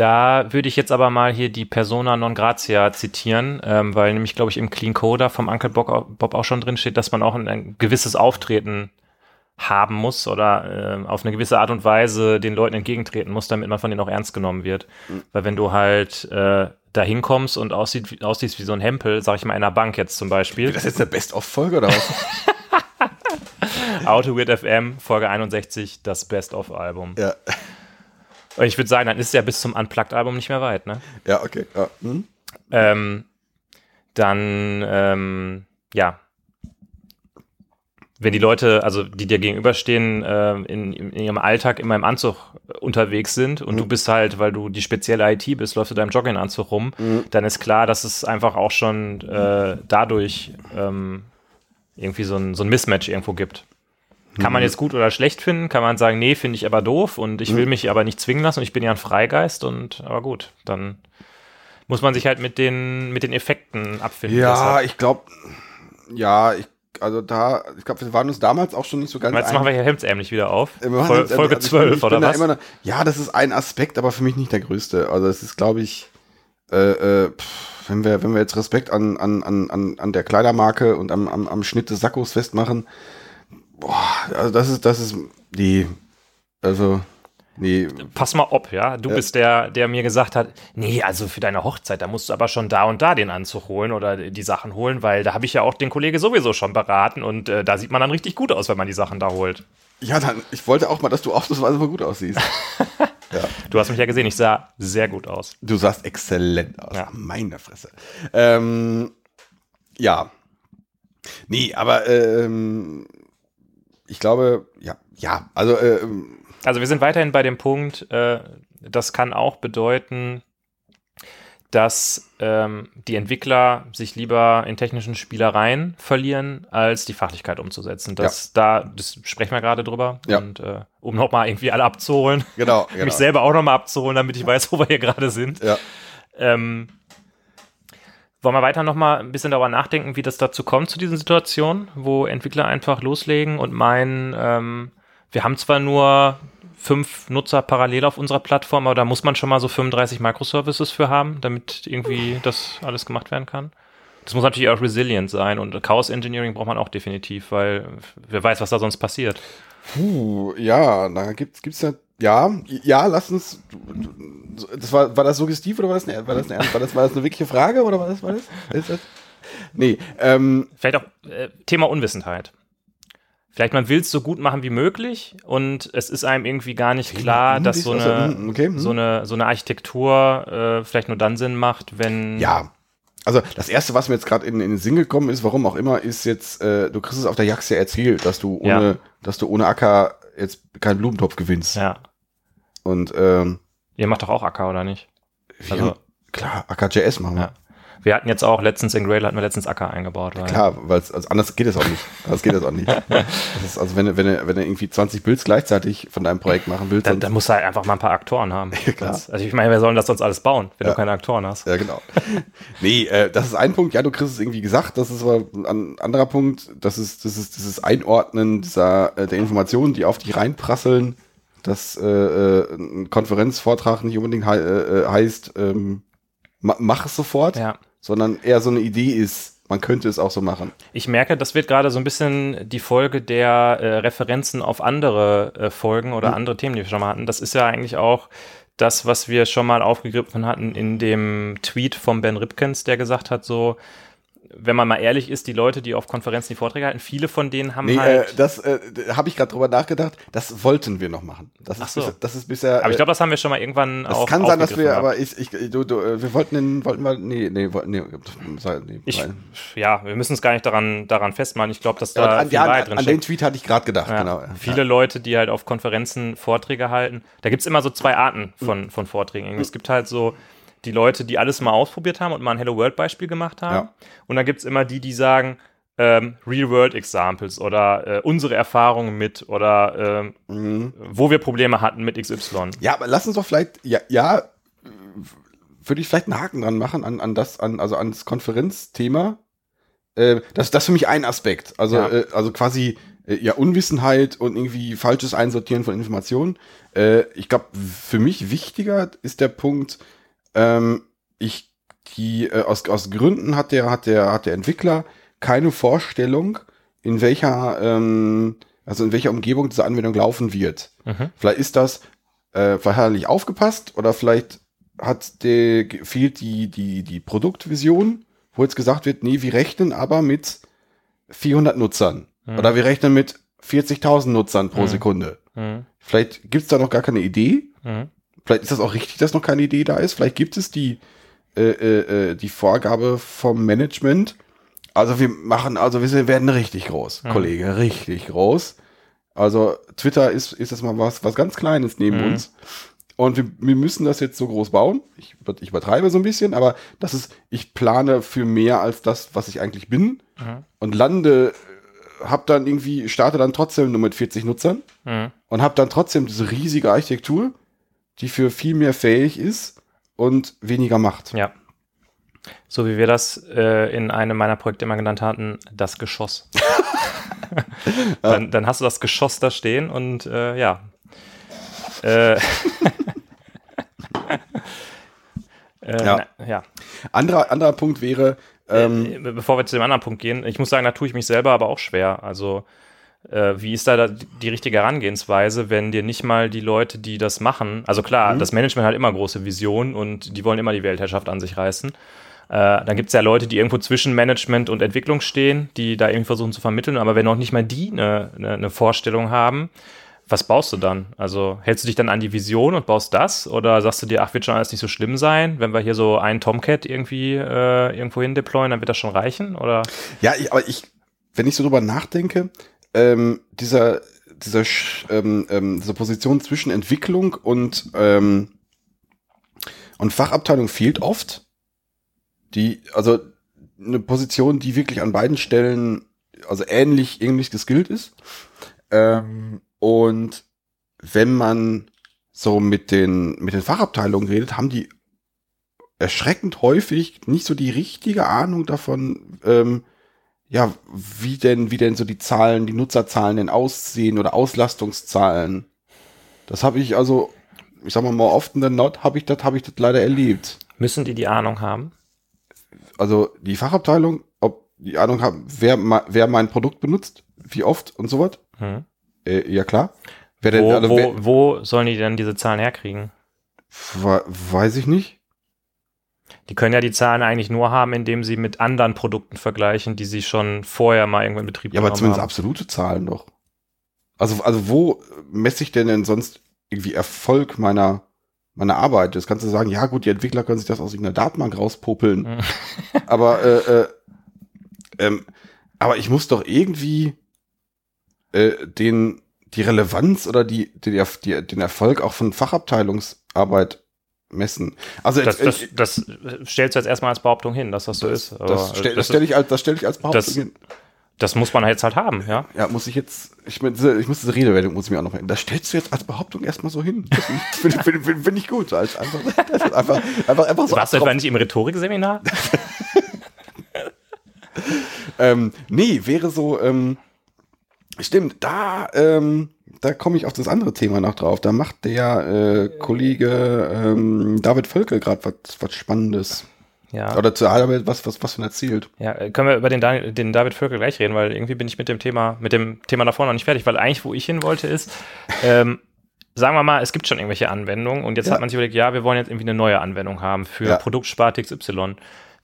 Da würde ich jetzt aber mal hier die Persona non gratia zitieren, ähm, weil nämlich, glaube ich, im Clean Coder vom Uncle Bob, auch schon drin steht, dass man auch ein, ein gewisses Auftreten haben muss oder äh, auf eine gewisse Art und Weise den Leuten entgegentreten muss, damit man von denen auch ernst genommen wird. Weil wenn du halt äh, da hinkommst und aussieht, aussiehst wie so ein Hempel, sag ich mal in einer Bank jetzt zum Beispiel, Ist das jetzt eine Best-of-Folge oder was? [LAUGHS] Auto Weird FM, Folge 61, das Best-of-Album. ja. Und ich würde sagen, dann ist es ja bis zum Unplugged-Album nicht mehr weit, ne? ja, okay. Ja. Hm? ähm, dann, ähm, ja, wenn die Leute, also die dir gegenüberstehen, äh, in, in ihrem Alltag immer im Anzug unterwegs sind und Mhm. du bist halt, weil du die spezielle IT bist, läufst du da im Jogginganzug rum, Mhm. dann ist klar, dass es einfach auch schon äh, dadurch ähm, irgendwie so ein, so ein Mismatch irgendwo gibt. Kann Mhm. man jetzt gut oder schlecht finden, kann man sagen, nee, finde ich aber doof und ich will Mhm. mich aber nicht zwingen lassen und ich bin ja ein Freigeist und aber gut, dann muss man sich halt mit den, mit den Effekten abfinden. Ja, Deshalb- ich glaube, ja, ich, also da, ich glaube, wir waren uns damals auch schon nicht so ganz Jetzt machen wir hier hemdsärmlich wieder auf. Fol Folge also ich 12 bin, oder da was? Noch, ja, das ist ein Aspekt, aber für mich nicht der größte. Also es ist, glaube ich, äh, äh, pff, wenn wir, wenn wir jetzt Respekt an, an, an, an, an der Kleidermarke und am, am, am Schnitt des Sackos festmachen, boah, also das ist, das ist, die, also, nee, Pass mal ob, ja. Du Ja. bist der, der mir gesagt hat, nee, also für deine Hochzeit, da musst du aber schon da und da den Anzug holen oder die Sachen holen, weil da habe ich ja auch den Kollege sowieso schon beraten und äh, da sieht man dann richtig gut aus, wenn man die Sachen da holt. ja, dann, ich wollte auch mal, dass du ausnahmsweise mal gut aussiehst. [LAUGHS] Du hast mich ja gesehen, ich sah sehr gut aus. Du sahst exzellent aus. Ja. Meine Fresse. Ähm, ja. Nee, aber ähm, ich glaube, ja, ja, also ähm, Also wir sind weiterhin bei dem Punkt, äh, das kann auch bedeuten, dass ähm, die Entwickler sich lieber in technischen Spielereien verlieren, als die Fachlichkeit umzusetzen. Das, da, das sprechen wir gerade drüber. Ja. Und äh, um nochmal irgendwie alle abzuholen, genau, [LAUGHS] genau. mich selber auch nochmal abzuholen, damit ich weiß, wo wir hier gerade sind. Ja. Ähm, wollen wir weiter nochmal ein bisschen darüber nachdenken, wie das dazu kommt, zu diesen Situationen, wo Entwickler einfach loslegen und meinen, ähm, wir haben zwar nur fünf Nutzer parallel auf unserer Plattform, aber da muss man schon mal so 35 Microservices für haben, damit irgendwie das alles gemacht werden kann. Das muss natürlich auch resilient sein und Chaos Engineering braucht man auch definitiv, weil wer weiß, was da sonst passiert. Puh, ja, da gibt's gibt's ja ja, ja, lass uns das war war das suggestiv oder war das eine, war das eine, war das war das eine wirkliche Frage oder war das war das? Ist das? Nee, ähm, Vielleicht auch äh, Thema Unwissenheit. Vielleicht man will es so gut machen wie möglich und es ist einem irgendwie gar nicht klar, dass so eine, also, hm, okay, hm. so eine, so eine Architektur äh, vielleicht nur dann Sinn macht, wenn. Ja. Also das erste, was mir jetzt gerade in, in den Sinn gekommen ist, warum auch immer, ist jetzt, äh, du kriegst es auf der Jax ja erzählt, dass du ohne, Ja. dass du ohne Acker jetzt keinen Blumentopf gewinnst. Ja. Und ähm, Ihr macht doch auch Acker, oder nicht? wir, Also- klar, Acker.js machen wir. Ja. Wir hatten jetzt auch letztens in Grail hatten wir letztens Acker eingebaut. Weil Klar, weil also anders geht es auch nicht. Das geht es auch nicht. [LAUGHS] Das ist, also wenn du, wenn wenn du irgendwie 20 Builds gleichzeitig von deinem Projekt machen willst, Dann, dann, musst du halt einfach mal ein paar Aktoren haben. [LAUGHS] klar. Das, also ich meine, wer soll denn das sonst alles bauen, wenn Ja. du keine Aktoren hast? ja genau. nee, äh, das ist ein Punkt. Ja, du kriegst es irgendwie gesagt. Das ist aber ein anderer Punkt. Das ist, das ist, das ist Einordnen dieser äh, der Informationen, die auf dich reinprasseln. Dass äh, äh, ein Konferenzvortrag nicht unbedingt hei äh, äh, heißt, ähm, ma mach es sofort, Ja. sondern eher so eine Idee ist, man könnte es auch so machen. Ich merke, das wird gerade so ein bisschen die Folge der äh, Referenzen auf andere äh, Folgen oder Mhm. andere Themen, die wir schon mal hatten. Das ist ja eigentlich auch das, was wir schon mal aufgegriffen hatten in dem Tweet von Ben Ripkens, der gesagt hat, so, wenn man mal ehrlich ist, die Leute, die auf Konferenzen die Vorträge halten, viele von denen haben Nee, äh, halt. das äh, habe ich gerade drüber nachgedacht. Das wollten wir noch machen. Das ist, Ach so. bis, das ist bisher. aber ich äh, glaube, das haben wir schon mal irgendwann das auch kann sein, dass wir, aufgegriffen aber ich, ich, du, du, äh, wir wollten den, wollten wir, nee, nee, nee, nee Ich, nein. ja, wir müssen es gar nicht daran, daran festmachen. Ich glaube, dass da Ja, an, viel ja, an, drin an den. Tweet hatte ich gerade gedacht, Ja, genau. Viele Leute, die halt auf Konferenzen Vorträge halten. Da gibt es immer so zwei Arten von, von Vorträgen. Es gibt halt so die Leute, die alles mal ausprobiert haben und mal ein Hello World Beispiel gemacht haben. Ja. Und dann gibt es immer die, die sagen, ähm, Real World Examples oder äh, unsere Erfahrungen mit oder ähm, Mhm. wo wir Probleme hatten mit XY. Ja, aber lass uns doch vielleicht, ja, ja, würde ich vielleicht einen Haken dran machen an, an das, an, also ans Konferenzthema. Äh, das, das ist für mich ein Aspekt. Also, Ja. äh, also quasi äh, ja Unwissenheit und irgendwie falsches Einsortieren von Informationen. Äh, ich glaube, für mich wichtiger ist der Punkt, ähm, ich die äh, aus, aus Gründen hat der hat der hat der Entwickler keine Vorstellung, in welcher ähm, also in welcher Umgebung diese Anwendung laufen wird. Mhm. Vielleicht ist das, äh, vielleicht hat er nicht aufgepasst oder vielleicht hat der, fehlt die, die, die Produktvision, wo jetzt gesagt wird, nee, wir rechnen aber mit 400 Nutzern Mhm. oder wir rechnen mit 40.000 Nutzern pro Mhm. Sekunde. Mhm. Vielleicht gibt's da noch gar keine Idee. Mhm. Vielleicht ist das auch richtig, dass noch keine Idee da ist. Vielleicht gibt es die, äh, äh, äh, die Vorgabe vom Management. Also wir machen, also wir werden richtig groß, Mhm. Kollege, richtig groß. Also Twitter ist, ist das mal was, was ganz Kleines neben Mhm. uns. Und wir, wir müssen das jetzt so groß bauen. Ich, ich übertreibe so ein bisschen, aber das ist, ich plane für mehr als das, was ich eigentlich bin. Mhm. Und lande, hab dann irgendwie, starte dann trotzdem nur mit 40 Nutzern Mhm. und habe dann trotzdem diese riesige Architektur, die für viel mehr fähig ist und weniger macht. Ja. So wie wir das äh, in einem meiner Projekte immer genannt hatten, das Geschoss. [LAUGHS] [LAUGHS] dann, dann hast du das Geschoss da stehen und äh, ja. Äh, [LAUGHS] äh, Ja. na, ja. Anderer, anderer Punkt wäre, ähm, Äh, Bevor wir zu dem anderen Punkt gehen, ich muss sagen, da tue ich mich selber aber auch schwer. Also, wie ist da, da die richtige Herangehensweise, wenn dir nicht mal die Leute, die das machen, also klar, das Management hat immer große Visionen und die wollen immer die Weltherrschaft an sich reißen. Äh, dann gibt es ja Leute, die irgendwo zwischen Management und Entwicklung stehen, die da irgendwie versuchen zu vermitteln, aber wenn auch nicht mal die eine, eine, eine Vorstellung haben, was baust du dann? Also hältst du dich dann an die Vision und baust das? Oder sagst du dir, ach, wird schon alles nicht so schlimm sein? Wenn wir hier so einen Tomcat irgendwie äh, irgendwo hin deployen, dann wird das schon reichen? Oder? ja, ich, aber ich, wenn ich so drüber nachdenke, ähm, dieser, dieser, ähm, ähm, diese Position zwischen Entwicklung und, ähm, und Fachabteilung fehlt oft. Die, also eine Position, die wirklich an beiden Stellen, also ähnlich, ähnlich geskillt ist. Ähm, und wenn man so mit den, mit den Fachabteilungen redet, haben die erschreckend häufig nicht so die richtige Ahnung davon, ähm, ja, wie denn, wie denn so die Zahlen, die Nutzerzahlen denn aussehen oder Auslastungszahlen. Das habe ich also, ich sag mal mal oft in der Not habe ich das, habe ich das leider erlebt. Müssen die die Ahnung haben? Also die Fachabteilung, ob die Ahnung haben, wer, wer mein Produkt benutzt, wie oft und so was. Hm. Äh, ja klar. Wer denn, Wo, also, wo, wer, wo sollen die denn diese Zahlen herkriegen? we- weiß ich nicht. Die können ja die Zahlen eigentlich nur haben, indem sie mit anderen Produkten vergleichen, die sie schon vorher mal irgendwo in Betrieb Ja, aber zumindest haben. absolute Zahlen doch. Also, also wo messe ich denn denn sonst irgendwie Erfolg meiner, meiner Arbeit? Das kannst du sagen, ja gut, die Entwickler können sich das aus irgendeiner Datenbank rauspopeln. Mhm. [LAUGHS] aber, äh, äh, ähm, aber ich muss doch irgendwie äh, den, die Relevanz oder die, die, die, den Erfolg auch von Fachabteilungsarbeit messen. Also Das, äh, das, das stellst du jetzt erstmal als Behauptung hin, dass das so das, ist. Das stelle das, stell ich als, das stelle ich als Behauptung das- hin. das muss man jetzt halt haben, ja. Ja, muss ich jetzt, ich, mein, diese- ich muss diese Redewendung muss ich mir auch noch hin. Das stellst du jetzt als Behauptung erstmal so hin. Das Finde find, find, find ich gut. Als einfach, das einfach, einfach, einfach so. Warst du etwa nicht im Rhetorikseminar? [LAUGHS] ähm, nee, wäre so, ähm, stimmt, da, ähm, da komme ich auf das andere Thema noch drauf. Da macht der äh, Kollege ähm, David Völkel gerade was, was Spannendes. Ja. Oder zu Arbeit was, was, was von erzählt. Ja, äh, können wir über den, Daniel, den David Völkel gleich reden, weil irgendwie bin ich mit dem Thema, mit dem Thema davor noch nicht fertig, weil eigentlich, wo ich hin wollte, ist, [LAUGHS] ähm, sagen wir mal, es gibt schon irgendwelche Anwendungen und jetzt Ja. hat man sich überlegt, ja, wir wollen jetzt irgendwie eine neue Anwendung haben für Ja. Produktsparte XY.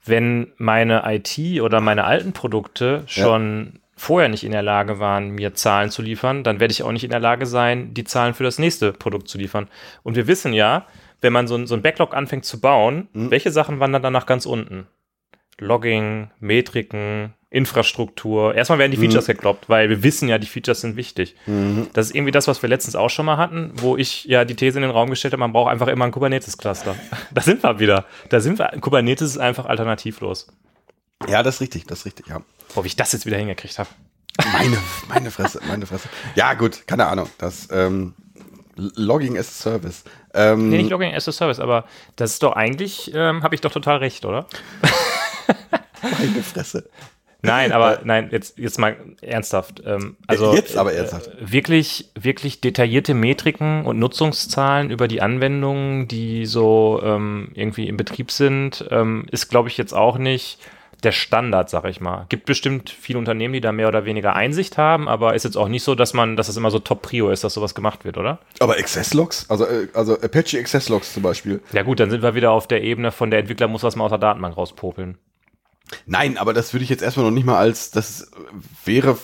Wenn meine IT oder meine alten Produkte schon vorher nicht in der Lage waren, mir Zahlen zu liefern, dann werde ich auch nicht in der Lage sein, die Zahlen für das nächste Produkt zu liefern. Und wir wissen ja, wenn man so ein, so ein Backlog anfängt zu bauen, Mhm. welche Sachen wandern dann nach ganz unten? Logging, Metriken, Infrastruktur. Erstmal werden die Features gekloppt, weil wir wissen ja, die Features sind wichtig. Mhm. Das ist irgendwie das, was wir letztens auch schon mal hatten, wo ich ja die These in den Raum gestellt habe, man braucht einfach immer ein Kubernetes-Cluster. [LAUGHS] da sind wir wieder. Da sind wir. Kubernetes ist einfach alternativlos. Ja, das ist richtig, das ist richtig, ja. Boah, wie ich das jetzt wieder hingekriegt habe. Meine, meine Fresse, meine Fresse. Ja, gut, keine Ahnung. Das ähm, Logging as a Service. Ähm, Nee, nicht Logging as a Service, aber das ist doch eigentlich, ähm, habe ich doch total recht, oder? meine Fresse. Nein, aber nein, jetzt, jetzt mal ernsthaft. Ähm, also Jetzt aber ernsthaft. Äh, wirklich, wirklich detaillierte Metriken und Nutzungszahlen über die Anwendungen, die so ähm, irgendwie im Betrieb sind, ähm, ist, glaube ich, jetzt auch nicht der Standard, sag ich mal. Gibt bestimmt viele Unternehmen, die da mehr oder weniger Einsicht haben, aber ist jetzt auch nicht so, dass man, dass das immer so Top-Prio ist, dass sowas gemacht wird, oder? Aber Access-Logs, also, äh, also Apache Access-Logs zum Beispiel. Ja gut, dann sind wir wieder auf der Ebene von der Entwickler muss was mal aus der Datenbank rauspopeln. Nein, aber das würde ich jetzt erstmal noch nicht mal als, das wäre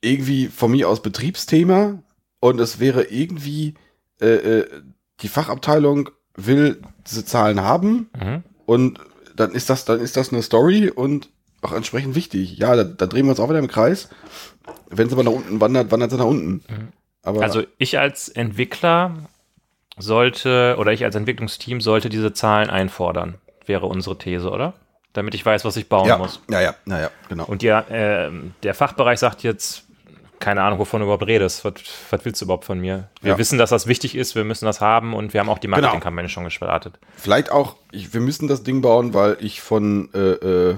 irgendwie von mir aus Betriebsthema und es wäre irgendwie, äh, äh, die Fachabteilung will diese Zahlen haben Mhm. und dann ist das, dann ist das eine Story und auch entsprechend wichtig. Ja, da, da drehen wir uns auch wieder im Kreis. Wenn sie aber nach unten wandert, wandert sie nach unten. Aber Also ich als Entwickler sollte, oder ich als Entwicklungsteam sollte diese Zahlen einfordern, wäre unsere These, oder? Damit ich weiß, was ich bauen ja, muss. ja, ja, ja, ja, genau. Und ja, äh, der Fachbereich sagt jetzt, keine Ahnung, wovon du überhaupt redest. Was, was willst du überhaupt von mir? Wir Ja. wissen, dass das wichtig ist, wir müssen das haben und wir haben auch die Genau. Marketingkampagne schon gestartet. Vielleicht auch, ich, wir müssen das Ding bauen, weil ich von, äh, äh,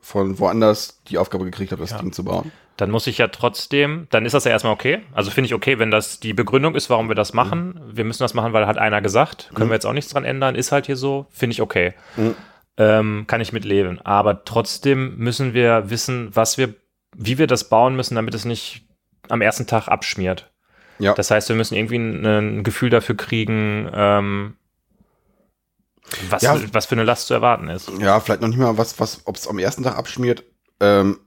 von woanders die Aufgabe gekriegt habe, das Ja. Ding zu bauen. Dann muss ich ja trotzdem, dann ist das ja erstmal okay. Also finde ich okay, wenn das die Begründung ist, warum wir das machen. Wir müssen das machen, weil hat einer gesagt. Können wir jetzt auch nichts dran ändern, ist halt hier so. Finde ich okay. Mhm. Ähm, kann ich mitleben. Aber trotzdem müssen wir wissen, was wir, wie wir das bauen müssen, damit es nicht am ersten Tag abschmiert. Ja. Das heißt, wir müssen irgendwie ein, Gefühl dafür kriegen, ähm, was, Ja. was für eine Last zu erwarten ist. Ja, vielleicht noch nicht mal was, was, ob es am ersten Tag abschmiert. Ähm,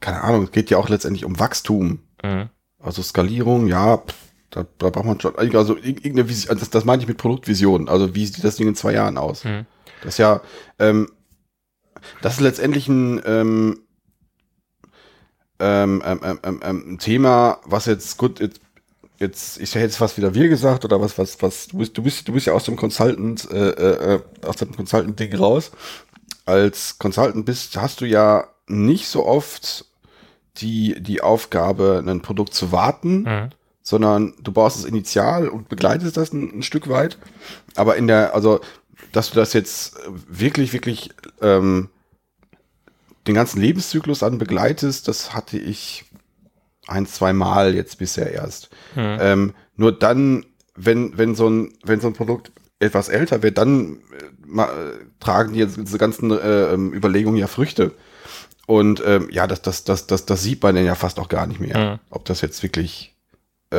keine Ahnung, es geht ja auch letztendlich um Wachstum. Mhm. Also Skalierung, ja, da, da braucht man schon, also ir- irgendeine Vision, das, das meine ich mit Produktvision. Also wie sieht das Ding in zwei Jahren aus? Mhm. Das ist ja, ähm, das ist letztendlich ein, ähm, ähm, ähm, ähm, ähm, ähm, Thema, was jetzt gut, jetzt, jetzt ich hätte jetzt fast wieder wir gesagt oder was, was, was, du bist, du bist, du bist ja aus dem Consultant, äh, äh, aus dem Consultant-Ding raus. Als Consultant bist, hast du ja nicht so oft die, die Aufgabe, ein Produkt zu warten, Mhm. sondern du baust es initial und begleitest das ein, ein Stück weit. Aber in der, also, dass du das jetzt äh, wirklich, wirklich ähm, den ganzen Lebenszyklus an begleitest, das hatte ich ein, zwei Mal jetzt bisher erst. Mhm. Ähm, nur dann, wenn, wenn so ein, wenn so ein Produkt etwas älter wird, dann äh, ma, tragen die jetzt diese ganzen äh, ähm, Überlegungen ja Früchte. Und ähm, ja, das, das, das, das, das sieht man dann ja fast auch gar nicht mehr, Mhm. ob das jetzt wirklich äh,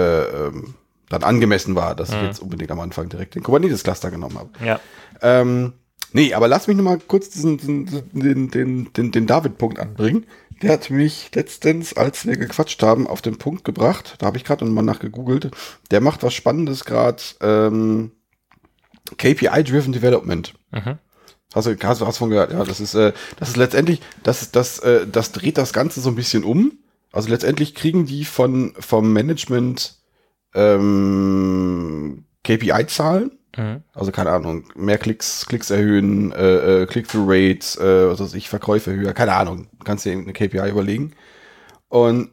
ähm, dann angemessen war, dass ich Mhm. jetzt unbedingt am Anfang direkt den Kubernetes-Cluster genommen habe. Ja. Ähm, nee, aber lass mich noch mal kurz diesen, den, den, den, den David-Punkt anbringen. Der hat mich letztens, als wir gequatscht haben, auf den Punkt gebracht. Da habe ich gerade mal nachgegoogelt. Der macht was Spannendes gerade. Ähm, KPI-Driven Development. Mhm. Hast du, hast hast von gehört? Ja, das ist, äh, das ist letztendlich, das, das, äh, das dreht das Ganze so ein bisschen um. Also letztendlich kriegen die von, vom Management ähm, KPI-Zahlen. Mhm. Also keine Ahnung, mehr Klicks, Klicks erhöhen, äh, äh, Click-through-Rate, äh, was weiß ich, Verkäufe höher, keine Ahnung, kannst dir irgendeine KPI überlegen. Und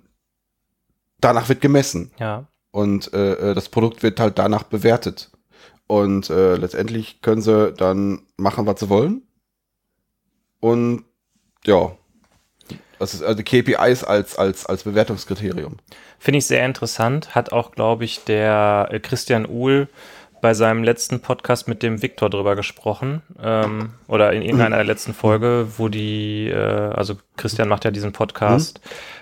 danach wird gemessen Ja. und äh, äh, das Produkt wird halt danach bewertet. Und äh, letztendlich können sie dann machen, was sie wollen. Und ja, das ist also KPIs als, als, als Bewertungskriterium. Finde ich sehr interessant. Hat auch, glaube ich, der äh, Christian Uhl bei seinem letzten Podcast mit dem Viktor drüber gesprochen. Ähm, oder in irgendeiner der letzten Folge, wo die, äh, also Christian macht ja diesen Podcast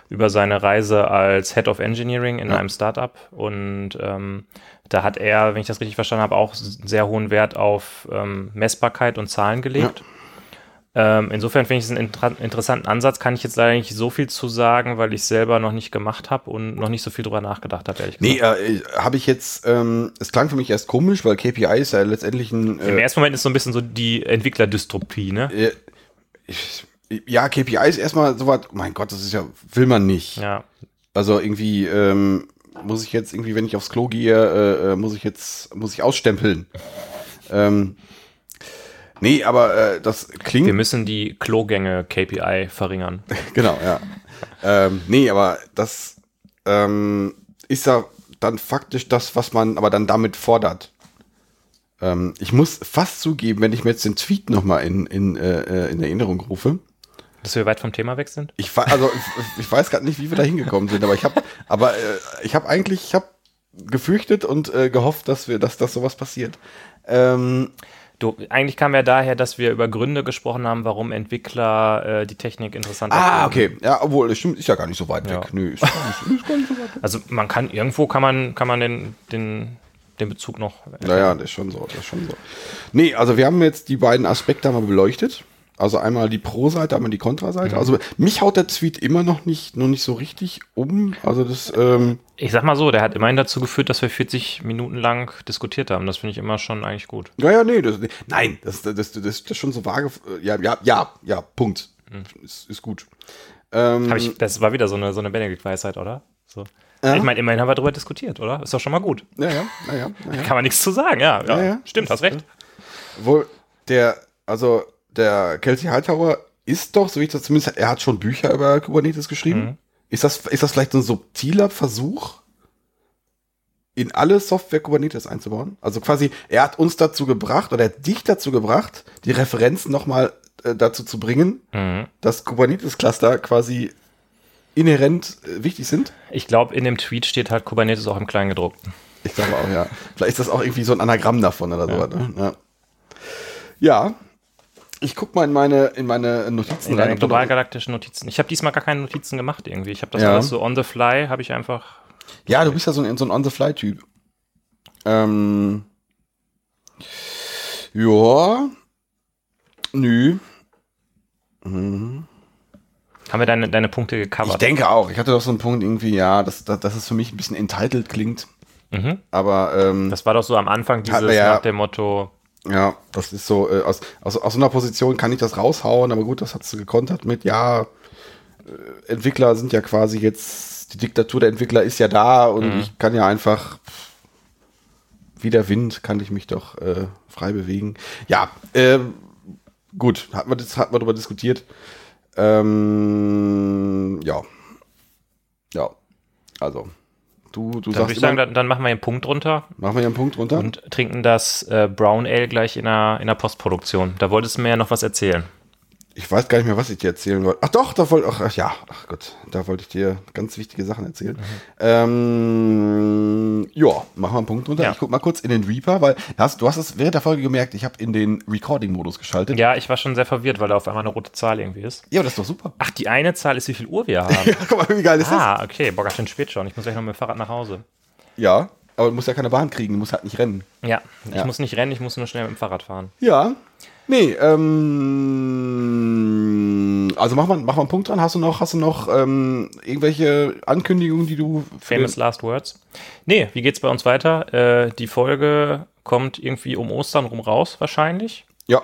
über seine Reise als Head of Engineering in Ja. einem Startup. Und ähm, da hat er, wenn ich das richtig verstanden habe, auch sehr hohen Wert auf ähm, Messbarkeit und Zahlen gelegt. Ähm, insofern finde ich es einen inter interessanten Ansatz. Kann ich jetzt leider nicht so viel zu sagen, weil ich selber noch nicht gemacht habe und noch nicht so viel drüber nachgedacht habe, ehrlich Nee, gesagt. äh, habe ich jetzt, ähm, es klang für mich erst komisch, weil KPI ist ja letztendlich ein. Im Äh, ersten Moment ist so ein bisschen so die Entwicklerdystopie, ne? äh, ich, ja, KPI ist erstmal so was, mein Gott, das ist ja, will man nicht. Ja. Also irgendwie, ähm, muss ich jetzt irgendwie, wenn ich aufs Klo gehe, äh, äh, muss ich jetzt, muss ich ausstempeln. Ähm, nee, aber äh, das klingt. Wir müssen die Klogänge KPI verringern. [LAUGHS] Genau, ja. ähm, nee, aber das ähm, ist ja dann faktisch das, was man aber dann damit fordert. Ähm, ich muss fast zugeben, wenn ich mir jetzt den Tweet nochmal in, in, äh, äh, in Erinnerung rufe. Dass wir weit vom Thema weg sind? Ich, also, ich, [LAUGHS] ich weiß gerade nicht, wie wir da hingekommen sind, aber ich habe aber äh, ich habe eigentlich, ich habe gefürchtet und äh, gehofft, dass wir, dass das sowas passiert. Ähm, Du, eigentlich kam ja daher, dass wir über Gründe gesprochen haben, warum Entwickler äh, die Technik interessant ah, finden. okay. Ja, obwohl, das stimmt, ist ja gar nicht so weit Ja. weg. Nö, ist gar nicht, ist gar nicht so weit weg. Also man kann, irgendwo kann man, kann man den, den, den Bezug noch Naja, das ist schon so, das ist schon so. Nee, also wir haben jetzt die beiden Aspekte mal beleuchtet. Also einmal die Pro-Seite, einmal die Kontra-Seite. Also mich haut der Tweet immer noch nicht, noch nicht so richtig um. Also das, ähm, Ich sag mal so, der hat immerhin dazu geführt, dass wir 40 Minuten lang diskutiert haben. Das finde ich immer schon eigentlich gut. ja, ja, nee, das, nein, das, das, das, das ist schon so vage. Ja, ja, ja, ja, Punkt. Ist, ist gut. Ähm, ich, das war wieder so eine, so eine Benedikt-Weisheit, oder? So. Ja. Ich meine, immerhin haben wir darüber diskutiert, oder? Ist doch schon mal gut. ja, ja, ja, ja, ja. Kann man nichts zu sagen, ja. ja. Ja, ja. Stimmt, hast recht. Wohl, der, also der Kelsey Hightower ist doch, so wie ich das zumindest, er hat schon Bücher über Kubernetes geschrieben. Mhm. Ist, das, ist das vielleicht so ein subtiler Versuch, in alle Software Kubernetes einzubauen? Also quasi, er hat uns dazu gebracht, oder er hat dich dazu gebracht, die Referenzen nochmal äh, dazu zu bringen, Mhm. dass Kubernetes-Cluster quasi inhärent äh, wichtig sind. Ich glaube, in dem Tweet steht halt Kubernetes auch im Kleingedruckten. Ich glaube auch, ja. Vielleicht ist das auch irgendwie so ein Anagramm davon oder so. Ne? Ja. ja. Ich guck mal in meine, in meine Notizen In deine da noch- globalgalaktischen Notizen. Ich habe diesmal gar keine Notizen gemacht irgendwie. Ich habe das Ja. alles so on the fly, habe ich einfach. Ja, du bist ja so ein, so ein On-the-Fly-Typ. Ähm. Ja. Nö. Mhm. Haben wir deine, deine Punkte Ich gecovert? denke auch. Ich hatte doch so einen Punkt irgendwie, ja, dass, dass, dass es für mich ein bisschen entitled klingt. Mhm. Aber ähm, Das war doch so am Anfang dieses ja- nach dem Motto, Ja, das ist so, äh, aus, aus, aus so einer Position kann ich das raushauen, aber gut, das hat sie gekontert mit, ja, äh, Entwickler sind ja quasi jetzt, die Diktatur der Entwickler ist ja da und Mhm. ich kann ja einfach, wie der Wind, kann ich mich doch äh, frei bewegen. Ja, ähm, gut, hat man, das, hat man darüber diskutiert. Ähm, ja. Ja, also, du, du dann würde sagst ich sagen, dann, dann machen wir einen Punkt runter machen wir einen Punkt runter. und trinken das äh, Brown Ale gleich in der, in der Postproduktion. Da wolltest du mir ja noch was erzählen. Ich weiß gar nicht mehr, was ich dir erzählen wollte. Ach doch, da wollte ach, ja, ach Gott, da wollte ich dir ganz wichtige Sachen erzählen. Ähm, ja, machen wir einen Punkt drunter. Ja. Ich guck mal kurz in den Reaper, weil hast, du hast es während der Folge gemerkt, ich habe in den Recording-Modus geschaltet. Ja, ich war schon sehr verwirrt, weil da auf einmal eine rote Zahl irgendwie ist. Ja, aber das ist doch super. Ach, die eine Zahl ist, wie viel Uhr wir haben. [LAUGHS] Ja, guck mal, wie geil ist das? ah, okay. Boah, ganz schön spät schon. Ich muss gleich noch mit dem Fahrrad nach Hause. Ja, aber du musst ja keine Bahn kriegen, du musst halt nicht rennen. Ja, ich Ja. muss nicht rennen, ich muss nur schnell mit dem Fahrrad fahren. Ja. Nee, ähm, also mach mal, mach mal einen Punkt dran. Hast du noch, hast du noch ähm, irgendwelche Ankündigungen, die du Famous Last Words. Nee, wie geht's bei uns weiter? Äh, die Folge kommt irgendwie um Ostern rum raus, wahrscheinlich. Ja,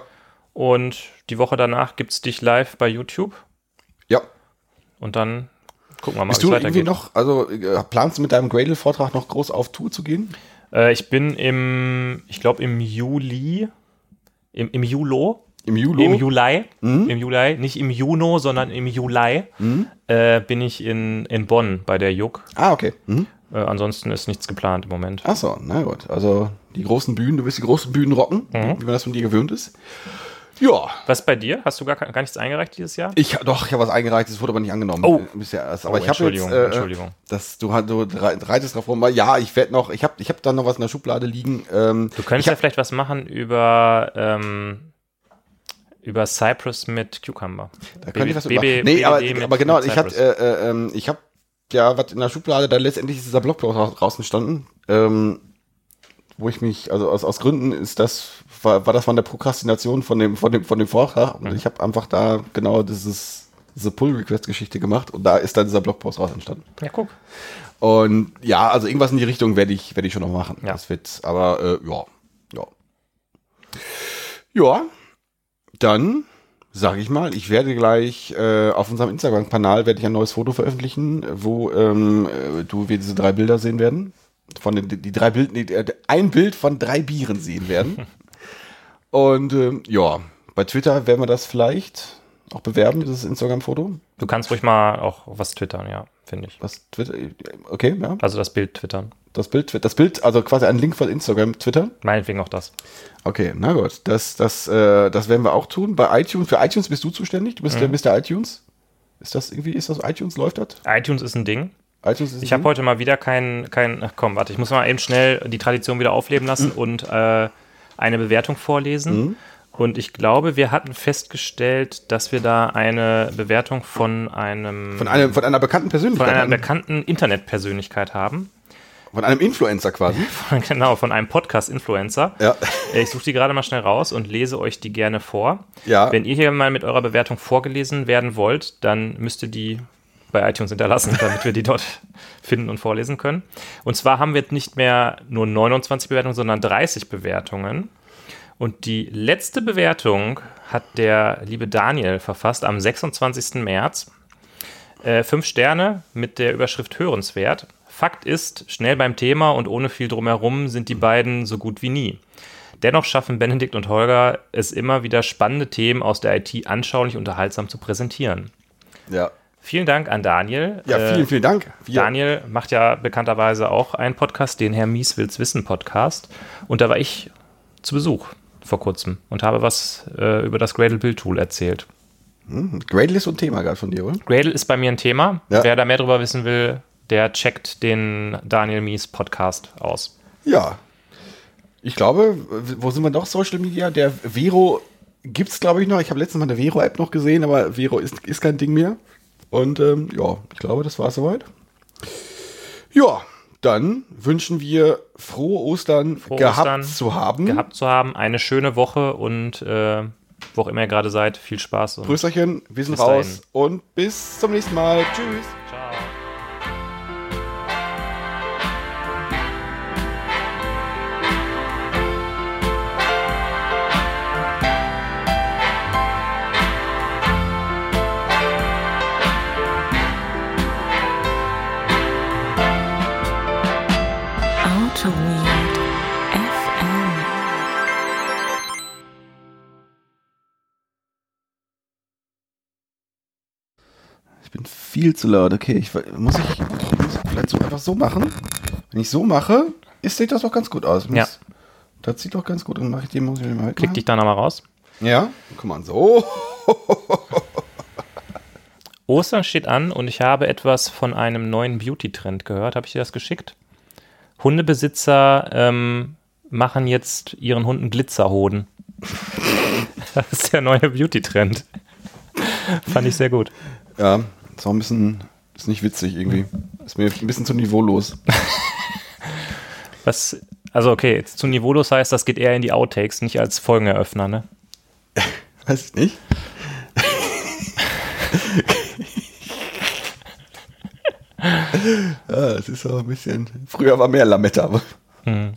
Und die Woche danach gibt's dich live bei YouTube. ja. Und dann gucken wir mal, wie es irgendwie weitergeht. noch, also äh, planst du mit deinem Gradle-Vortrag noch groß auf Tour zu gehen? Äh, ich bin im, ich glaube im Juli, im, im Julo, Im Juli? im Juli, Mhm. im Juli, nicht im Juno, sondern im Juli, äh, bin ich in, in Bonn bei der JUK. Ah, okay. Mhm. Äh, ansonsten ist nichts geplant im Moment. Ach so, na gut. Also die großen Bühnen, du wirst die großen Bühnen rocken, Mhm. wie man das von dir gewöhnt ist. Ja, Was bei dir? Hast du gar, gar nichts eingereicht dieses Jahr? ich doch, ich habe was eingereicht, es wurde aber nicht angenommen. Oh. Äh, Bisher erst. Aber Oh, ich habe jetzt, Entschuldigung, äh, Entschuldigung. dass du halt rei- reitest drauf rum. weil Ja, ich werde noch, ich habe, ich habe da noch was in der Schublade liegen. Ähm, Du könntest ja hab, vielleicht was machen über, ähm, über Cypress mit Cucumber. da könnte ich was über. BB, Nee, aber, mit- aber genau, ich Cypress. äh, äh, ich habe ja was in der Schublade, da letztendlich ist dieser Blogpost ra- raus entstanden. Ähm, wo ich mich, also aus, aus Gründen ist das, war, war das von der Prokrastination von dem, von dem, von dem Vortrag. Und ich habe einfach da genau dieses, diese Pull-Request-Geschichte gemacht und da ist dann dieser Blogpost raus entstanden. Ja, guck. Und ja, also irgendwas in die Richtung werde ich, werde ich schon noch machen. Ja. Das wird, aber äh, ja, ja. Ja, dann sage ich mal, ich werde gleich äh, auf unserem Instagram-Kanal werde ich ein neues Foto veröffentlichen, wo ähm, äh, du wir diese drei Bilder sehen werden. Von den, die drei Bild, nee, ein Bild von drei Bieren sehen werden. [LAUGHS] Und ähm, ja, bei Twitter werden wir das vielleicht auch bewerben, dieses Instagram-Foto. Du kannst ruhig mal auch was twittern, ja, finde ich. Was Twitter, okay, ja. Also das Bild twittern. Das Bild, das Bild, also quasi ein Link von Instagram, Twitter. Meinetwegen auch das. Okay, na gut. Das, das, äh, das werden wir auch tun. Bei iTunes, für iTunes bist du zuständig. Du bist der Mr. iTunes. Ist das irgendwie, ist das iTunes, läuft das? iTunes ist ein Ding. iTunes ist Ich habe heute mal wieder kein, kein, ach komm, warte, ich muss mal eben schnell die Tradition wieder aufleben lassen Mhm. und äh, eine Bewertung vorlesen. Und ich glaube, wir hatten festgestellt, dass wir da eine Bewertung von einem von, einem, von einer bekannten von Persönlichkeit. einer hatten. bekannten Internetpersönlichkeit haben. Von einem Influencer quasi. [LAUGHS] genau, von einem Podcast-Influencer. Ja. Ich suche die gerade mal schnell raus und lese euch die gerne vor. Ja. Wenn ihr hier mal mit eurer Bewertung vorgelesen werden wollt, dann müsst ihr die bei iTunes hinterlassen, [LAUGHS] damit wir die dort finden und vorlesen können. Und zwar haben wir jetzt nicht mehr nur 29 Bewertungen, sondern 30 Bewertungen. Und die letzte Bewertung hat der liebe Daniel verfasst am 26. März. Äh, fünf Sterne mit der Überschrift hörenswert. Fakt ist, schnell beim Thema und ohne viel drumherum sind die beiden so gut wie nie. Dennoch schaffen Benedikt und Holger es immer wieder spannende Themen aus der IT anschaulich unterhaltsam zu präsentieren. Ja. Vielen Dank an Daniel. Ja, Äh, vielen, vielen Dank. Wir, Daniel macht ja bekannterweise auch einen Podcast, den Herr Mies will's wissen Podcast. Und da war ich zu Besuch vor kurzem und habe was äh, über das Gradle Build Tool erzählt. Gradle ist so ein Thema gerade von dir, oder? Gradle ist bei mir ein Thema. Ja. Wer da mehr drüber wissen will, der checkt den Daniel Mies Podcast aus. Ja. Ich glaube, wo sind wir noch? Social Media? Der Vero gibt's, glaube ich, noch. Ich habe letztens mal eine Vero-App noch gesehen, aber Vero ist, ist kein Ding mehr. Und ähm, ja, ich glaube, das war soweit. Ja, dann wünschen wir frohe Ostern Frohe gehabt Ostern zu haben. Gehabt zu haben, eine schöne Woche und äh, wo auch immer ihr gerade seid, viel Spaß. Und Grüßerchen, wir sind raus dahin. und bis zum nächsten Mal. Tschüss. Bin viel zu laut. Okay, ich muss ich muss ich vielleicht so einfach so machen. Wenn ich so mache, ist, sieht das doch ganz gut aus. Muss, Ja. Das sieht doch ganz gut. Und mache ich den muss ich den mal Klick dich da nochmal raus. Ja, guck mal so. [LAUGHS] Ostern steht an und ich habe etwas von einem neuen Beauty-Trend gehört. Habe ich dir das geschickt? Hundebesitzer ähm, machen jetzt ihren Hunden Glitzerhoden. [LAUGHS] das ist der neue Beauty-Trend. Fand ich sehr gut. Ja, ist auch ein bisschen, ist nicht witzig irgendwie. Ist mir ein bisschen zu niveaulos. [LAUGHS] Was, also okay, jetzt zu niveaulos heißt, das geht eher in die Outtakes, nicht als Folgeneröffner, ne? [LAUGHS] Weiß ich nicht. [LAUGHS] ja, es ist auch ein bisschen. Früher war mehr Lametta. aber- Hm.